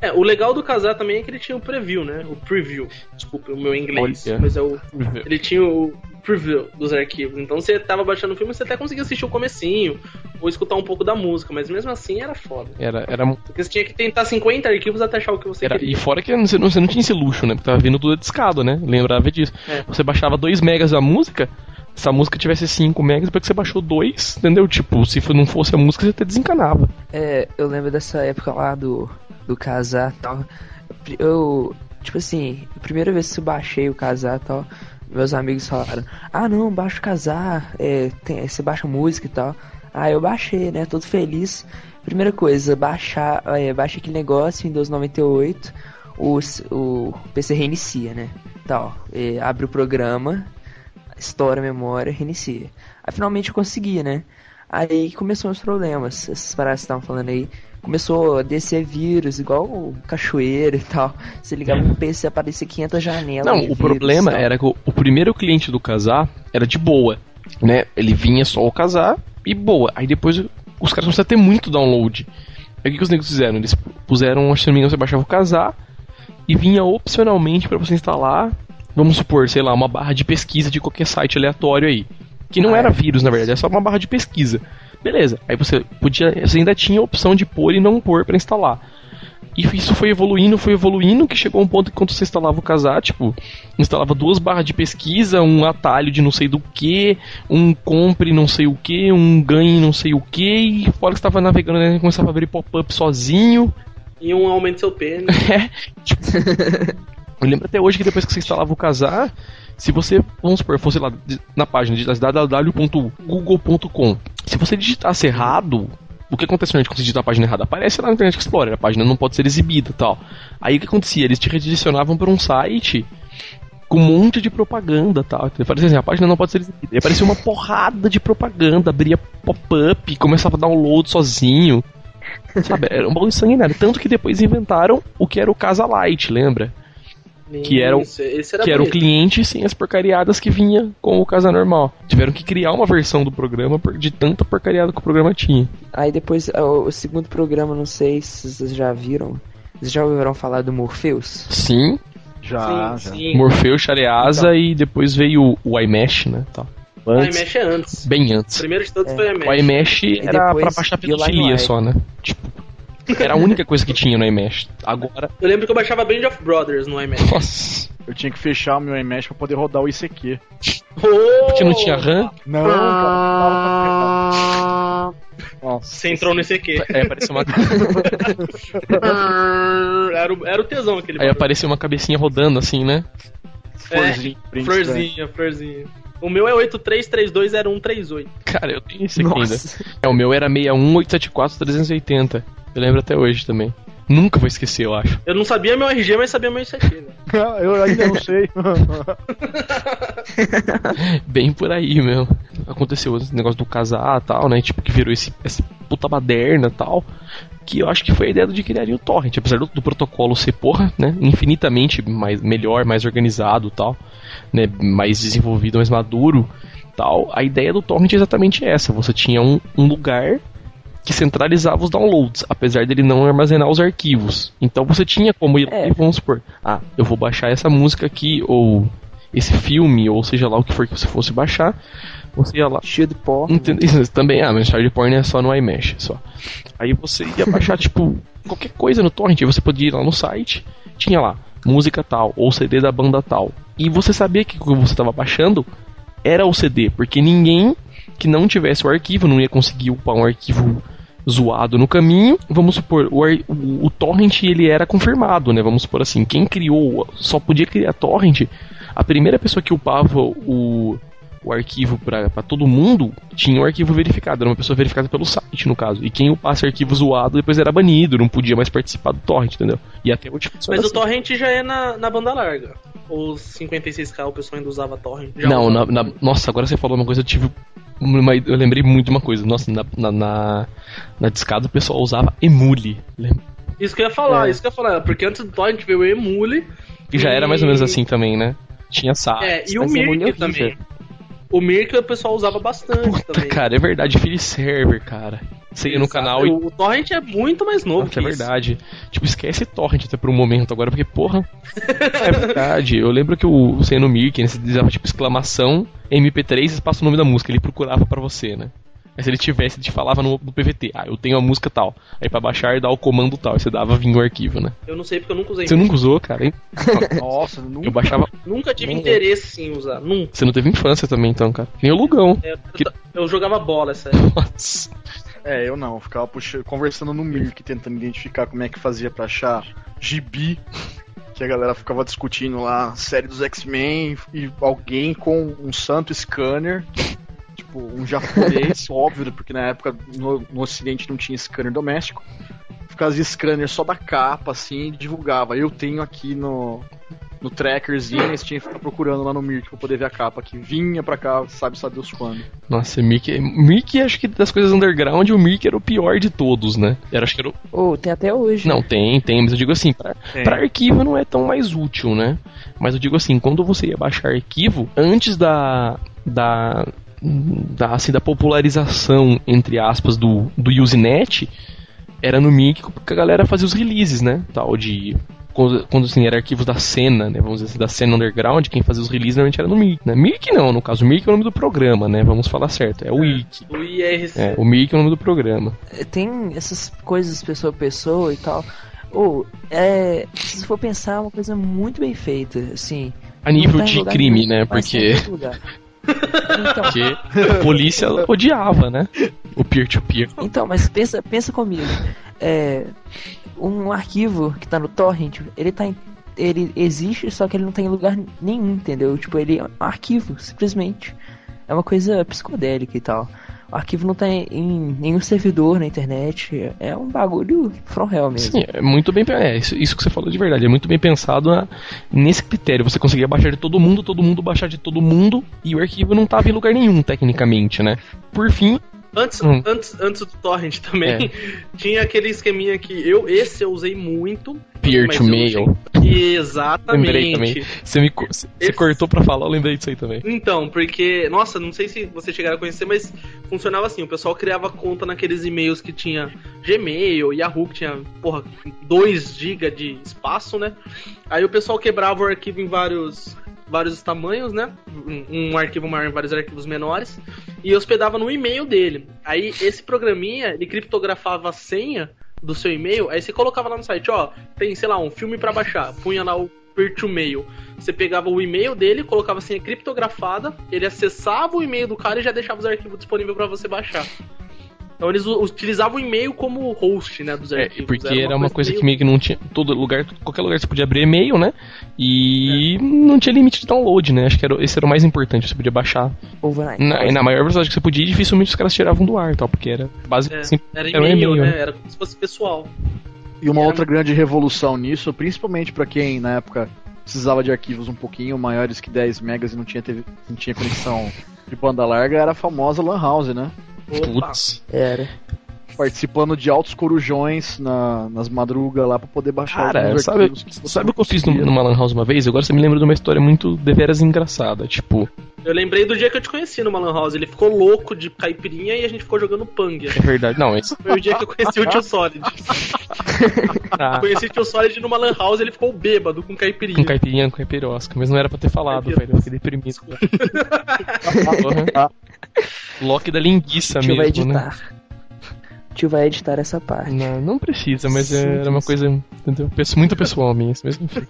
É, o legal do casar também é que ele tinha o preview, né? O preview. Desculpa o meu inglês. Olha. Mas é o. Ele tinha o preview dos arquivos. Então você tava baixando o filme, você até conseguia assistir o comecinho, ou escutar um pouco da música, mas mesmo assim era foda. Era, era, Porque você tinha que tentar 50 arquivos até achar o que você Era- queria. e fora que você não, você não tinha esse luxo, né? Porque tava vindo tudo discado, né? Lembrava disso. É. Você baixava 2 megas da música, se a música tivesse 5 megas, porque você baixou 2, entendeu? Tipo, se não fosse a música, você até desencanava. É, eu lembro dessa época lá do, do casar tal. Eu, tipo assim, a primeira vez que eu baixei o casar tal, meus amigos falaram: Ah, não, baixa o casar, é, tem- você baixa música e tal. Ah, eu baixei, né? Todo feliz. Primeira coisa, baixar, é, baixa aquele negócio, Windows 98, o, o PC reinicia, né? Tal, é, abre o programa, estoura a memória, reinicia. Aí finalmente eu consegui, né? Aí começou os problemas, essas paradas que estavam falando aí. Começou a descer vírus, igual o cachoeira e tal. Você ligava no PC, aparecia 500 janelas. Não, o vírus problema tal. era que o, o primeiro cliente do casar era de boa, né? Ele vinha só o casar e boa. Aí depois os caras começaram a ter muito download. Aí o que, que os negros fizeram? Eles puseram, se não me engano, você baixava o casar e vinha opcionalmente pra você instalar, vamos supor, sei lá, uma barra de pesquisa de qualquer site aleatório aí. Que não Ah, era é. vírus, na verdade, é só uma barra de pesquisa. Beleza. Aí você podia, você ainda tinha a opção de pôr e não pôr pra instalar. E isso foi evoluindo, foi evoluindo, que chegou um ponto que quando você instalava o casar, tipo, instalava duas barras de pesquisa, um atalho de não sei do que, um compre não sei o que, um ganhe não sei o que, e fora que você tava navegando, né, começava a abrir pop-up sozinho. E um aumento seu pênis. [LAUGHS] É, tipo, [LAUGHS] eu lembro até hoje que depois que você instalava o casar, se você, vamos supor, fosse lá de- na página, digitasse www.google.com, se você digitasse errado, o que acontece quando você digita a página errada? Aparece lá no Internet Explorer, a página não pode ser exibida e tal. Aí o que acontecia? Eles te redirecionavam para um site com um monte de propaganda e tal. Então, Parecia assim, a página não pode ser exibida. Aí aparecia uma porrada de propaganda, abria pop-up, começava a download sozinho. Sabe, era um bagulho sanguinário. Tanto que depois inventaram o que era o Casa Light, lembra? Que era o- era que era o cliente sem as porcariadas que vinha com o Casa Normal. Tiveram que criar uma versão do programa por- de tanta porcariada que o programa tinha. Aí depois, o, o segundo programa, não sei se vocês já viram. Vocês já ouviram falar do Morpheus? Sim, Já, sim, já. sim. Morpheus, Shareasa Então. e depois veio o, o iMesh, né? Tal. O Antes, iMesh é antes. bem O antes. primeiro de todos É. foi o O iMesh. iMesh era depois pra baixar o pedofilia só, né? Tipo, era a única coisa que tinha no iMesh. Agora, Eu lembro que eu baixava Band of Brothers no iMesh. nossa, Eu tinha que fechar o meu iMesh pra poder rodar o ICQ. porque não tinha RAM. Não, cara. Nossa. Você entrou no ICQ. Aí apareceu uma, era, o, era o tesão aquele aí apareceu uma cabecinha rodando assim, né? Florzinho, É, print florzinha, florzinha. O meu é 83320138. Cara, eu tenho esse aqui ainda. É, o meu era 61874-380. Eu lembro até hoje também. Nunca vou esquecer, eu acho. Eu não sabia meu RG, mas sabia meu ICQ, estranho. [LAUGHS] Eu ainda não sei. [LAUGHS] Bem por aí mesmo. Aconteceu esse negócio do casar e tal, né? Tipo, que virou esse, essa puta baderna e tal. que eu acho que foi a ideia de criar o torrent, apesar do, do, protocolo ser porra, né, infinitamente mais melhor, mais organizado, tal, né, mais desenvolvido, mais maduro, tal. A ideia do torrent é exatamente essa. Você tinha um, um lugar que centralizava os downloads, apesar dele não armazenar os arquivos. Então você tinha como ir, é. vamos supor, ah, eu vou baixar essa música aqui ou esse filme, ou seja lá o que for que você fosse baixar, você ia lá. Cheio de porn. Isso, também, ah, mas de porn é só no iMesh, só. Aí você ia baixar, [LAUGHS] tipo, qualquer coisa no torrent, aí você podia ir lá no site, tinha lá, música tal, ou CD da banda tal. E você sabia que o que você estava baixando era o CD, porque ninguém que não tivesse o arquivo não ia conseguir upar um arquivo zoado no caminho. Vamos supor, o, o, o, torrent ele era confirmado, né? Vamos supor assim, quem criou só podia criar torrent. A primeira pessoa que upava o, o arquivo para todo mundo tinha o um arquivo verificado, era uma pessoa verificada pelo site, no caso. E quem upasse arquivo zoado depois era banido, não podia mais participar do torrent, entendeu? E até hoje Mas assim. o torrent já é na, na banda larga. Os 56k o pessoal ainda usava torrent. não, na, na, nossa, agora você falou uma coisa, eu tive eu lembrei muito de uma coisa. Nossa, na, na, na, na discada o pessoal usava emule. Isso que eu ia falar, é. isso que eu ia falar. Porque antes do torrent veio o emule. E já era mais ou menos assim também, né? Tinha sites. É, e o Mirk também. O Mirk o pessoal usava bastante Puta, também. cara, é verdade. Free server, cara. Você ia no canal e. O Torrent é muito mais novo. Nossa, é verdade. Tipo, esquece Torrent até por um momento agora, porque, porra. [LAUGHS] é verdade. Eu lembro que o, você ia no Mirk, né, você dizia tipo exclamação MP3 e passa o nome da música, ele procurava para você, né? Mas se ele tivesse, ele te falava no, no, PVT, ah, eu tenho a música tal. Aí pra baixar, dá o comando tal. Aí você dava, vinha o arquivo, né? Eu não sei porque eu nunca usei. Você nunca usou, cara, hein? [LAUGHS] Nossa, nunca. Eu baixava. Nunca tive Nem interesse em usar, nunca. Você não teve infância também, então, cara. Nem o Lugão. É, eu, que... eu, jogava bola, essa Nossa. É, eu não, eu ficava puxa, conversando no Mirk, tentando identificar como é que fazia pra achar gibi que a galera ficava discutindo lá, série dos X-Men e alguém com um santo scanner, tipo, um japonês, [LAUGHS] óbvio, porque na época no, no ocidente não tinha scanner doméstico. Ficava scanner só da capa, assim, e divulgava. Eu tenho aqui no, no trackerzinho, eles tinham que ficar procurando lá no Mirk pra poder ver a capa que vinha pra cá, sabe sabe Deus quando. Nossa, Mirk, Mirk acho que das coisas underground, o Mirk era o pior de todos, né? Era, acho que era o... Oh, tem até hoje. Não, tem, tem, mas eu digo assim, pra, pra arquivo não é tão mais útil, né? Mas eu digo assim, quando você ia baixar arquivo, antes da... da da, assim, da popularização, entre aspas, do, do Usenet, era no Mirk que a galera fazia os releases, né? Tal de quando, quando assim, era arquivos da cena, né? Vamos dizer assim, da cena underground, quem fazia os releases normalmente era no Mirk, né? Mirk não, no caso, o Mirk é o nome do programa, né? Vamos falar certo, é o IRC. O IRC. É, o Mirk é o nome do programa. É, tem essas coisas pessoa a pessoa e tal. Ou, é, se for pensar, é uma coisa muito bem feita, assim. A nível tá de crime, nenhum, né? [LAUGHS] Porque. Então. Porque a polícia odiava, né? O peer-to-peer. -peer. Então, mas pensa, pensa comigo. É, um arquivo que tá no torrent, ele tá em, ele existe, só que ele não tem tá lugar nenhum, entendeu? Tipo, ele é um arquivo, simplesmente. É uma coisa psicodélica e tal. O arquivo não tá em nenhum servidor na internet. É um bagulho from hell mesmo. Sim, é muito bem. É, isso, isso que você falou de verdade. É muito bem pensado na, nesse critério. Você conseguia baixar de todo mundo, todo mundo baixar de todo mundo, e o arquivo não tava em lugar nenhum, tecnicamente, né? Por fim, Antes, hum. antes, antes do Torrent também, é. [LAUGHS] tinha aquele esqueminha que eu, esse eu usei muito. Peer to mail. [LAUGHS] Exatamente. Lembrei também. Você me você esse... cortou pra falar, eu lembrei disso aí também. Então, porque, nossa, não sei se vocês chegaram a conhecer, mas funcionava assim: o pessoal criava conta naqueles e-mails que tinha Gmail, Yahoo, que tinha, porra, 2 GB de espaço, né? Aí o pessoal quebrava o arquivo em vários vários tamanhos, né? Um, arquivo maior em vários arquivos menores. E hospedava no e-mail dele. Aí esse programinha, ele criptografava a senha do seu e-mail, aí você colocava lá no site, ó, tem, sei lá, um filme para baixar, punha lá o peer to mail. Você pegava o e-mail dele, colocava a senha criptografada, ele acessava o e-mail do cara e já deixava os arquivos disponíveis para você baixar. Então eles utilizavam o e-mail como host, né, dos é, arquivos. É, porque era uma, era uma coisa, coisa, que meio que não tinha. Todo lugar, qualquer lugar você podia abrir e-mail, né? E é. não tinha limite de download, né? Acho que era, esse era o mais importante, você podia baixar. Overnight. Na, e na maior velocidade que você podia, dificilmente os caras tiravam do ar tal, porque era basicamente. É, era e-mail, era, um né? né? Era como se fosse pessoal. E uma e outra era... grande revolução nisso, principalmente para quem na época precisava de arquivos um pouquinho maiores que 10 megas e não tinha, teve, não tinha conexão de banda larga, era a famosa Lan House, né? Putz. Era. participando de altos corujões na, nas madrugas lá pra poder baixar Cara, alguns sabe, sabe o que eu fiz numa Lan House uma vez? Agora você me lembra de uma história muito deveras engraçada. Tipo, Eu lembrei do dia que eu te conheci no Malan House. Ele ficou louco de caipirinha e a gente ficou jogando panga. é verdade. Não, esse. Foi o dia que eu conheci o Tio Solid. Ah, Conheci o Tio Solid numa Lan House ele ficou bêbado com caipirinha. com caipirinha, com caipirosca. Mas não era pra ter falado, velho. Eu fiquei deprimido. [LAUGHS] Loki da linguiça Tio vai mesmo, né? editar. Tio vai editar essa parte. Não, não precisa, mas Sim, era uma sim. coisa entendeu? Pesso- muito pessoal minha, mesmo. enfim.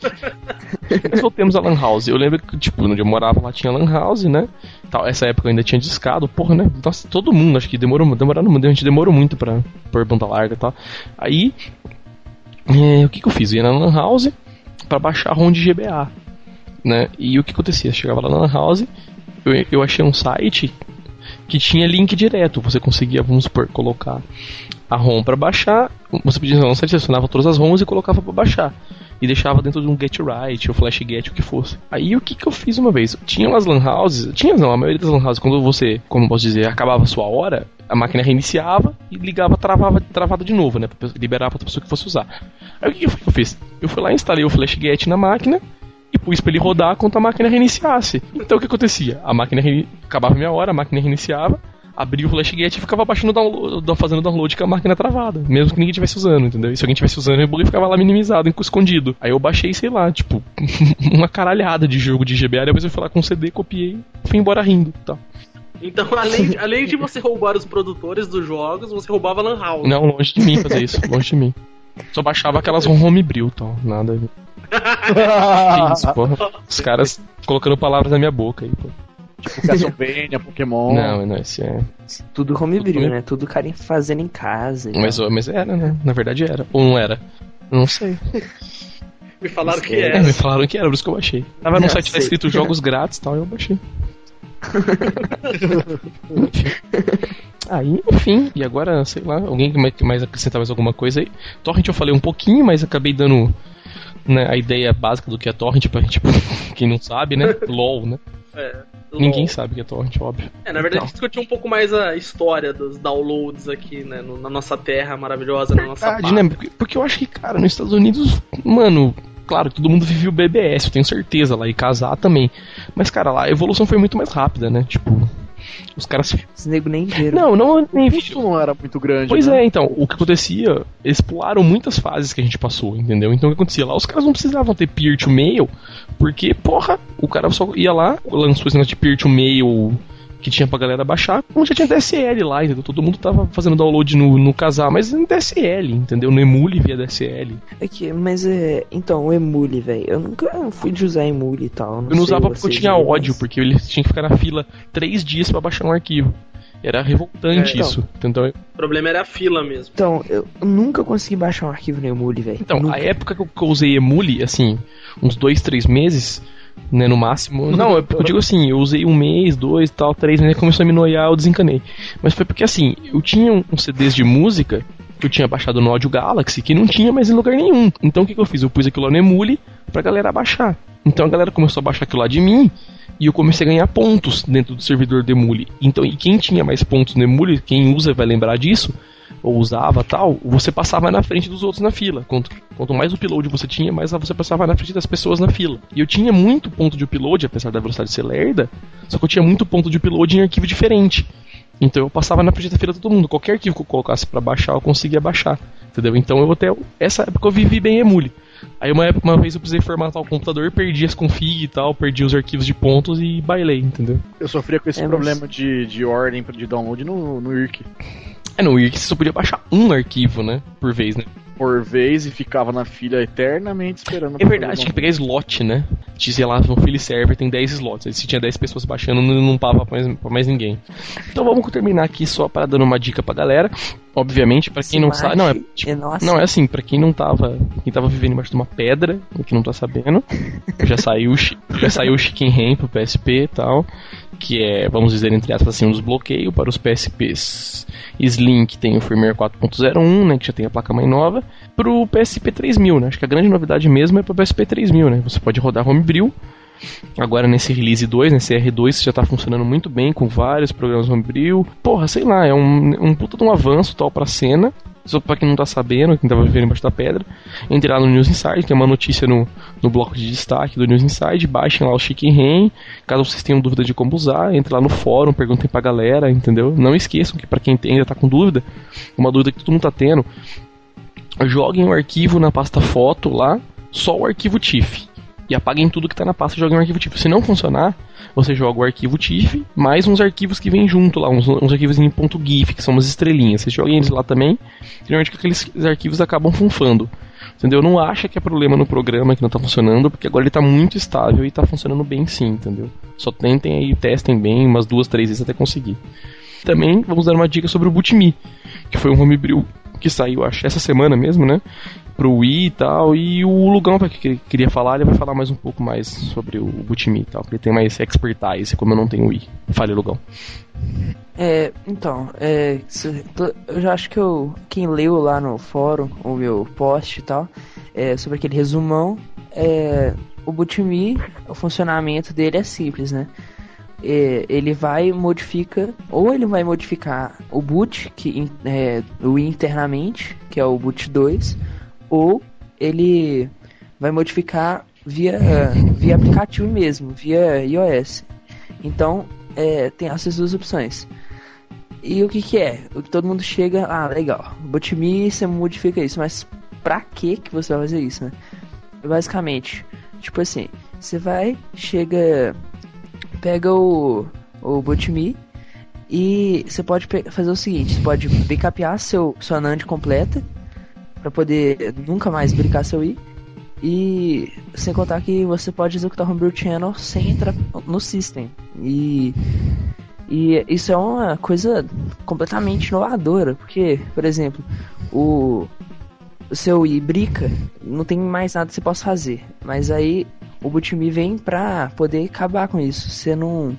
[LAUGHS] Voltemos a Lan House. Eu lembro que, tipo, onde eu morava lá tinha Lan House, né? Tal, essa época eu ainda tinha discado, porra, né? Nossa, todo mundo, acho que demorou, demoraram, muito, a gente demorou muito pra pôr banda larga e tal. Aí, é, o que que eu fiz? Eu ia na Lan House pra baixar ROM de GBA, né? E o que acontecia? Eu chegava lá na Lan House, eu, eu achei um site que tinha link direto. Você conseguia, vamos supor, colocar a ROM para baixar. Você podia não você selecionava todas as ROMs e colocava para baixar. E deixava dentro de um get right ou flash get, o que fosse. Aí o que, que eu fiz uma vez? Tinha umas lan houses, tinha não, a maioria das lan houses, quando você, como posso dizer, acabava a sua hora, a máquina reiniciava e ligava, travava, travada de novo, né? Pra liberar pra outra pessoa que fosse usar. Aí o que, que eu fiz? Eu fui lá, instalei o flash get na máquina e pus pra ele rodar quando a máquina reiniciasse. Então o que acontecia? A máquina reini- acabava minha hora, a máquina reiniciava, abria o flashgate e ficava baixando download, fazendo download com a máquina travada, mesmo que ninguém estivesse usando, entendeu? E se alguém estivesse usando, o bug ficava lá minimizado, escondido. Aí eu baixei, sei lá, tipo, [LAUGHS] uma caralhada de jogo de GBA, depois eu fui lá com o CD, copiei, fui embora rindo, tá. Então, [LAUGHS] além de, além de você roubar os produtores dos jogos, você roubava Lan House. Não, longe de mim fazer isso, longe de mim. [LAUGHS] Só baixava aquelas homebrew, tal, nada. Que isso, porra. Os caras colocando palavras na minha boca aí, pô. Tipo Castlevania, [LAUGHS] Pokémon. Não, não, esse é. Tudo homebrew, Tudo- né? Tudo cara fazendo em casa. Mas, mas era, né? Na verdade era. Ou não era? Não sei. [LAUGHS] Me falaram que É, era. me falaram que era, por isso que eu baixei. Tava Não site tá sei. escrito jogos grátis e tal, eu baixei. [LAUGHS] Aí, enfim, e agora, sei lá, alguém que mais, acrescentar mais alguma coisa aí? Torrent eu falei um pouquinho, mas acabei dando né, a ideia básica do que é Torrent pra gente, [LAUGHS] quem não sabe, né? LOL, né? É, Ninguém LOL. sabe o que é Torrent, óbvio. É, na verdade, Então. discutir um pouco mais a história dos downloads aqui, né? no- na nossa terra maravilhosa, na nossa Verdade, pátria. né? Porque, porque eu acho que, cara, nos Estados Unidos, mano, claro, todo mundo vivia o BBS, eu tenho certeza lá, e casar também. Mas, cara, lá a evolução foi muito mais rápida, né? Tipo, os caras. Os nego nem viram. Não, não nem O vi. custo não era muito grande. Pois né? é, então, o que acontecia, eles pularam muitas fases que a gente passou, entendeu? Então o que acontecia lá? Os caras não precisavam ter peer-to-mail, porque, porra, o cara só ia lá, lançou esse negócio de peer-to-mail que tinha pra galera baixar, como já tinha DSL lá, entendeu? Todo mundo tava fazendo download no, no casar, mas em DSL, entendeu? No emule via DSL. Aqui, mas é. Então, o emule, velho. Eu nunca fui de usar emule e tal. Eu não sei usava porque eu tinha mas- ódio, porque ele tinha que ficar na fila três dias pra baixar um arquivo. Era revoltante É, então. isso. Então, O problema era a fila mesmo. Então, eu nunca consegui baixar um arquivo no emule, velho. então Nunca. a época que eu, que eu usei emule, assim, uns dois, três meses, né, no máximo. Não, eu, eu digo assim, eu usei um mês, dois, tal, três, né, começou a me noiar, eu desencanei. Mas foi porque assim, eu tinha um- uns CDs de música que eu tinha baixado no Audio Galaxy que não tinha mais em lugar nenhum. Então o que, que eu fiz? Eu pus aquilo lá no emule pra galera baixar. Então a galera começou a baixar aquilo lá de mim e eu comecei a ganhar pontos dentro do servidor do emule. Então, e quem tinha mais pontos no emule, quem usa vai lembrar disso, ou usava tal, você passava na frente dos outros na fila. Quanto, quanto mais upload você tinha, mais você passava na frente das pessoas na fila. E eu tinha muito ponto de upload, apesar da velocidade ser lerda, só que eu tinha muito ponto de upload em arquivo diferente. Então eu passava na frente da fila de todo mundo. Qualquer arquivo que eu colocasse pra baixar, eu conseguia baixar. Entendeu? Então eu até. Essa época eu vivi bem emule. Aí uma, época, uma vez eu precisei formatar o computador, perdi as config e tal, perdi os arquivos de pontos e bailei, entendeu? Eu sofria com esse É, mas- problema de, de ordem de download no, no IRC. É, no IRC você só podia baixar um arquivo, né? Por vez, né? Por vez e ficava na fila eternamente esperando. É verdade, tinha que pegar slot, né? Dizia lá, no Philly Server tem 10 slots. Aí se tinha 10 pessoas baixando, não, não tava pra mais, pra mais ninguém. Então vamos terminar aqui só para dando uma dica pra galera. Obviamente, pra quem não sabe. Não, é, tipo, é não, é assim, pra quem não tava. Quem tava vivendo embaixo de uma pedra, e que não tá sabendo, [LAUGHS] já saiu, já saiu o Chicken Ham pro PSP e tal. Que é, vamos dizer, entre aspas, assim, um desbloqueio para os PSPs Slim, que tem o firmware 4.01, né? Que já tem a placa mãe nova. Pro PSP 3000, né? Acho que a grande novidade mesmo é pro PSP 3000, né? Você pode rodar Homebrew Agora nesse release 2, nesse R2, já tá funcionando muito bem com vários programas Homebrew. Porra, sei lá, é um, um puta de um avanço tal pra cena. Só pra quem não tá sabendo, quem tava vivendo embaixo da pedra, entre lá no News Inside, tem uma notícia no, no bloco de destaque do News Inside, baixem lá o Chicken Rain, caso vocês tenham dúvida de como usar, entre lá no fórum, perguntem pra galera, entendeu? Não esqueçam que para quem ainda tá com dúvida, uma dúvida que todo mundo tá tendo, joguem o arquivo na pasta foto lá, só o arquivo TIFF. E apaguem tudo que está na pasta e joguem o arquivo TIFF. Se não funcionar, você joga o arquivo TIFF, mais uns arquivos que vêm junto lá, uns, uns arquivos em .gif, que são umas estrelinhas. Vocês joguem eles lá também, geralmente aqueles arquivos acabam funfando. Entendeu? Não acha que é problema no programa que não está funcionando, porque agora ele está muito estável e está funcionando bem sim, entendeu? Só tentem aí, testem bem, umas duas, três vezes até conseguir. Também vamos dar uma dica sobre o BootMe, que foi um homebrew que saiu, acho, essa semana mesmo, né? Pro Wii e tal. E o Lugão, que queria falar, ele vai falar mais um pouco mais sobre o Butimi e tal, porque ele tem mais expertise, como eu não tenho Wii. Fale, Lugão. É, então, é, eu já acho que eu, quem leu lá no fórum o meu post e tal, é, sobre aquele resumão, é, o Butimi, o funcionamento dele é simples, né? É, ele vai modifica ou ele vai modificar o boot que é, o internamente que é o boot 2 ou ele vai modificar via via aplicativo mesmo via iOS. Então é, tem essas duas opções. E o que que é? O que todo mundo chega ah legal bootme você modifica isso mas pra que que você vai fazer isso né? Basicamente tipo assim você vai chega pega o, o BootMe e você pode fazer o seguinte, você pode backupear seu, sua NAND completa para poder nunca mais brincar seu i e sem contar que você pode executar Homebrew Channel sem entrar no system e e isso é uma coisa completamente inovadora porque por exemplo o, o seu i brica não tem mais nada que você possa fazer mas aí o Butimi vem pra poder acabar com isso. Você não,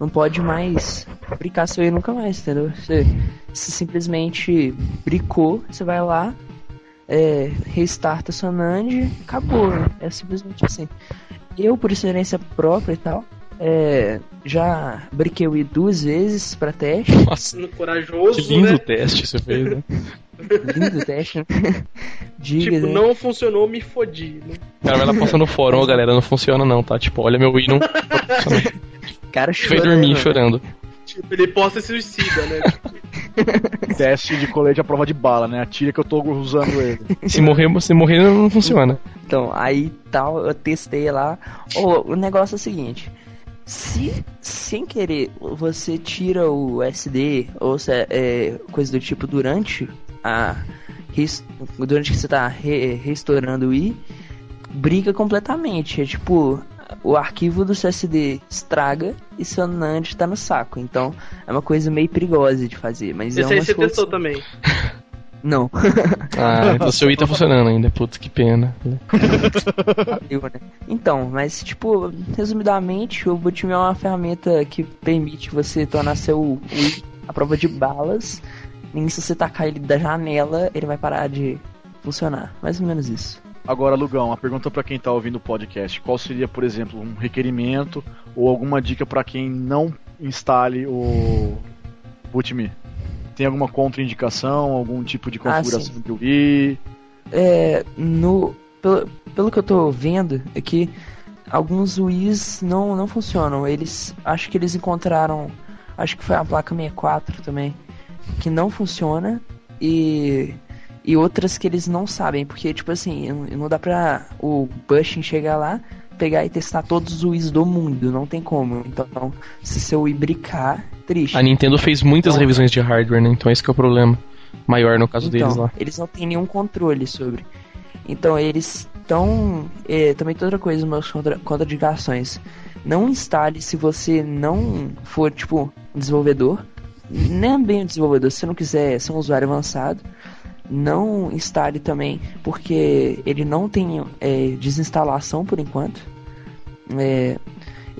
não pode mais brincar seu aí nunca mais, entendeu? Você, você simplesmente bricou, você vai lá, é, restarta sua NAND, acabou. Né? É simplesmente assim. Eu, por experiência própria e tal, é, já briquei o I duas vezes pra teste. Nossa, corajoso, que lindo né? teste você fez, né? Lindo teste, né? [LAUGHS] Diga, tipo, né? não funcionou, me fodi. Né? O cara vai lá no fórum, oh, galera, não funciona não, tá? Tipo, olha meu Wii não [LAUGHS] cara chorando. Foi dormir chorando. Tipo, ele posta suicida, né? [LAUGHS] Teste de colete à prova de bala, né? Atira que eu tô usando ele. Se morrer, se morrer não funciona. Então, aí tal, eu testei lá. Oh, o negócio é o seguinte. Se sem querer você tira o SD ou se, é, coisa do tipo durante a durante que você tá re, restaurando o i, briga completamente. É tipo, o arquivo do CSD estraga e seu NAND tá no saco. Então é uma coisa meio perigosa de fazer. Mas Esse é aí você testou também. [LAUGHS] Não. ah, então seu i tá funcionando ainda. Putz, que pena. então, mas tipo, resumidamente, o Bootme é uma ferramenta que permite você tornar seu i a prova de balas nem se você tacar ele da janela, ele vai parar de funcionar. Mais ou menos isso. Agora, Lugão, uma pergunta para quem está ouvindo o podcast. Qual seria, por exemplo, um requerimento ou alguma dica para quem não instale o BootMe? Tem alguma contraindicação, algum tipo de ah, configuração ah, do Wii? É, no, pelo, pelo que eu estou vendo, é que alguns Wii's não, não funcionam. Eles acho que eles encontraram, acho que foi a placa 64 também que não funciona e e outras que eles não sabem, porque tipo assim, não dá pra o Bushing chegar lá, pegar e testar todos os Wii's do mundo, não tem como. Então, se seu Wii bricar, triste. A Nintendo fez muitas então, revisões de hardware, né? Então esse é o problema maior no caso então, deles lá. Eles não têm nenhum controle sobre. Então eles estão. É, também tem outra coisa, meus contra, contradicações. Não instale se você não for, tipo, desenvolvedor nem bem desenvolvedor, se você não quiser ser um usuário avançado, não instale também, porque ele não tem é, desinstalação por enquanto. É,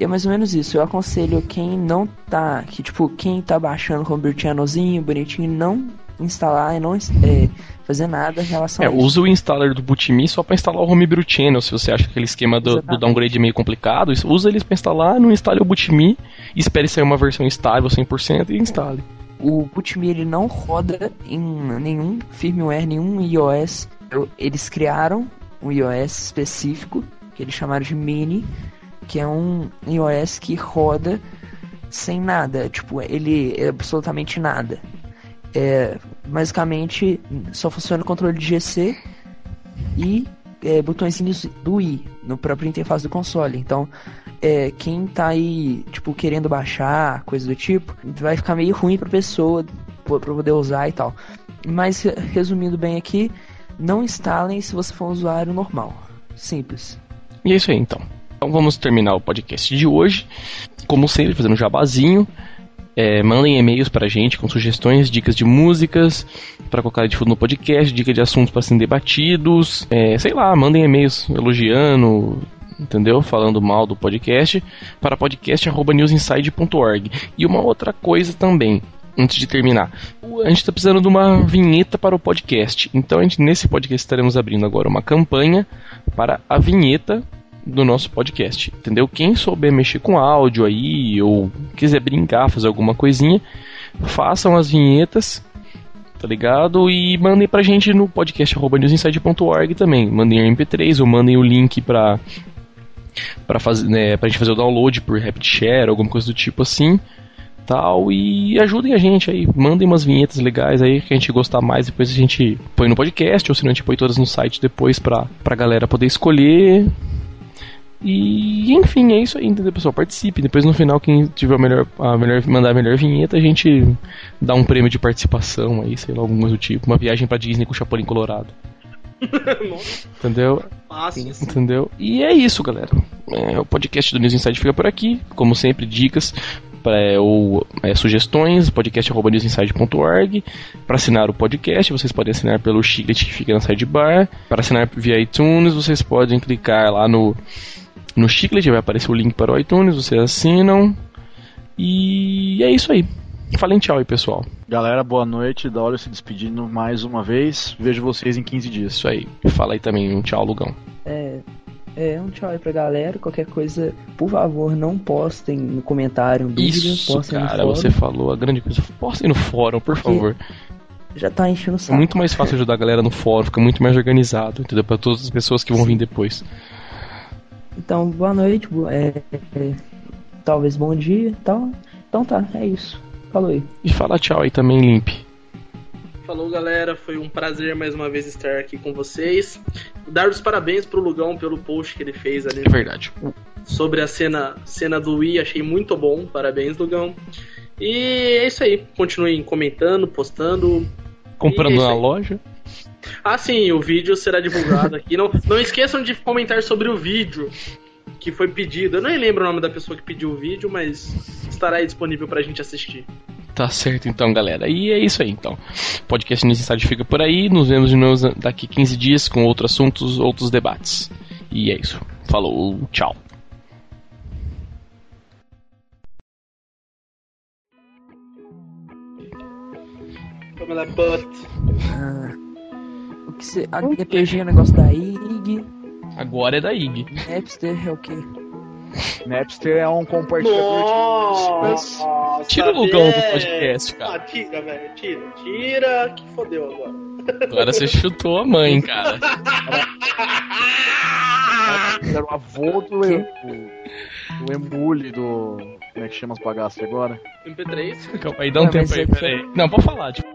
é mais ou menos isso. Eu aconselho quem não tá. Que tipo, quem tá baixando com o Birtianozinho, bonitinho, não instalar e não é, fazer nada em relação É, a isso. usa o installer do Bootme só pra instalar o Homebrew Channel, se você acha que aquele esquema do, do downgrade é meio complicado, usa eles pra instalar, não instale o Bootme, espere sair uma versão estável 100% e instale. O Bootme ele não roda em nenhum firmware, nenhum iOS. Eles criaram um iOS específico, que eles chamaram de Mini, que é um iOS que roda sem nada. Tipo, ele é absolutamente nada. É, basicamente, só funciona o controle de GC e é, botõezinhos do i no próprio interface do console. Então, é, quem tá aí, tipo, querendo baixar, coisa do tipo, vai ficar meio ruim pra pessoa pra poder usar e tal. Mas, re- resumindo bem aqui, não instalem se você for um usuário normal. Simples. E é isso aí então. Então vamos terminar o podcast de hoje. Como sempre, fazendo jabazinho. É, mandem e-mails pra gente com sugestões, dicas de músicas pra colocar de fundo no podcast, dicas de assuntos pra serem debatidos. É, sei lá, mandem e-mails elogiando, entendeu? Falando mal do podcast para podcast@newsinside.org. E uma outra coisa também, antes de terminar. A gente está precisando de uma vinheta para o podcast. Então, a gente, nesse podcast estaremos abrindo agora uma campanha para a vinheta do nosso podcast, entendeu? Quem souber mexer com áudio aí ou quiser brincar, fazer alguma coisinha, façam as vinhetas, tá ligado? E mandem pra gente no podcast arroba newsinside.org também. Mandem o MP3 ou mandem o link pra para fazer, né, pra gente fazer o download por RapidShare, alguma coisa do tipo assim. Tal, e ajudem a gente aí, mandem umas vinhetas legais aí que a gente gostar mais, depois a gente põe no podcast, ou se não a gente põe todas no site depois pra, pra galera poder escolher. E enfim, é isso aí, entendeu, pessoal? Participe. Depois no final, quem tiver a melhor, a melhor, mandar a melhor vinheta, a gente dá um prêmio de participação aí, sei lá, alguma coisa do tipo. Uma viagem pra Disney com o Chapolin Colorado. [LAUGHS] Entendeu? fácil. assim. Entendeu? E é isso, galera. É, o podcast do News Inside fica por aqui. Como sempre, dicas pra, ou é, sugestões, podcast.newsinside.org. Para assinar o podcast, vocês podem assinar pelo chiclete que fica na sidebar. Para assinar via iTunes, vocês podem clicar lá no, no chiclete, vai aparecer o link para o iTunes, vocês assinam. E é isso aí. Falem tchau aí, pessoal. Galera, boa noite. Da hora se despedindo mais uma vez. Vejo vocês em 15 dias. Isso aí. Fala aí também um tchau, Lugão. É, é um tchau aí pra galera. Qualquer coisa, por favor, não postem no comentário dúvida, Isso, postem no cara, fórum. você falou a grande coisa. Postem no fórum, por favor. Já tá enchendo o É saco. muito mais fácil ajudar a galera no fórum, fica muito mais organizado, entendeu? Pra todas as pessoas que vão vir depois. Então, boa noite, é, é, talvez bom dia e tal. Então tá, é isso. Falou aí. E fala tchau aí também, Limp. Falou, galera. Foi um prazer mais uma vez estar aqui com vocês. Dar os parabéns pro Lugão pelo post que ele fez ali É verdade. sobre a cena, cena do Wii. Achei muito bom. Parabéns, Lugão. E é isso aí. Continuem comentando, postando. Comprando é na loja. Ah, sim, o vídeo será divulgado aqui. Não, não esqueçam de comentar sobre o vídeo que foi pedido. Eu nem lembro o nome da pessoa que pediu o vídeo, mas estará aí disponível pra gente assistir. Tá certo então, galera. E é isso aí então. Podcast Inside fica por aí. Nos vemos de novo daqui 15 dias com outros assuntos, outros debates. E é isso. Falou, tchau. Pamela Butt. Ah, o que você. A DPG é o negócio da IG. Agora é da IG. Napster é o quê? Napster é um compartilhador de músicas. Nossa, Tira o Lugão do podcast, cara. Ah, tira, velho. Tira. Tira que fodeu agora. Agora você chutou a mãe, cara. Era o avô do, do, do emule do. Como é que chama as bagaças agora? MP3. Calma aí, dá um Ué, tempo aí, é- peraí. Não, pode falar, tipo.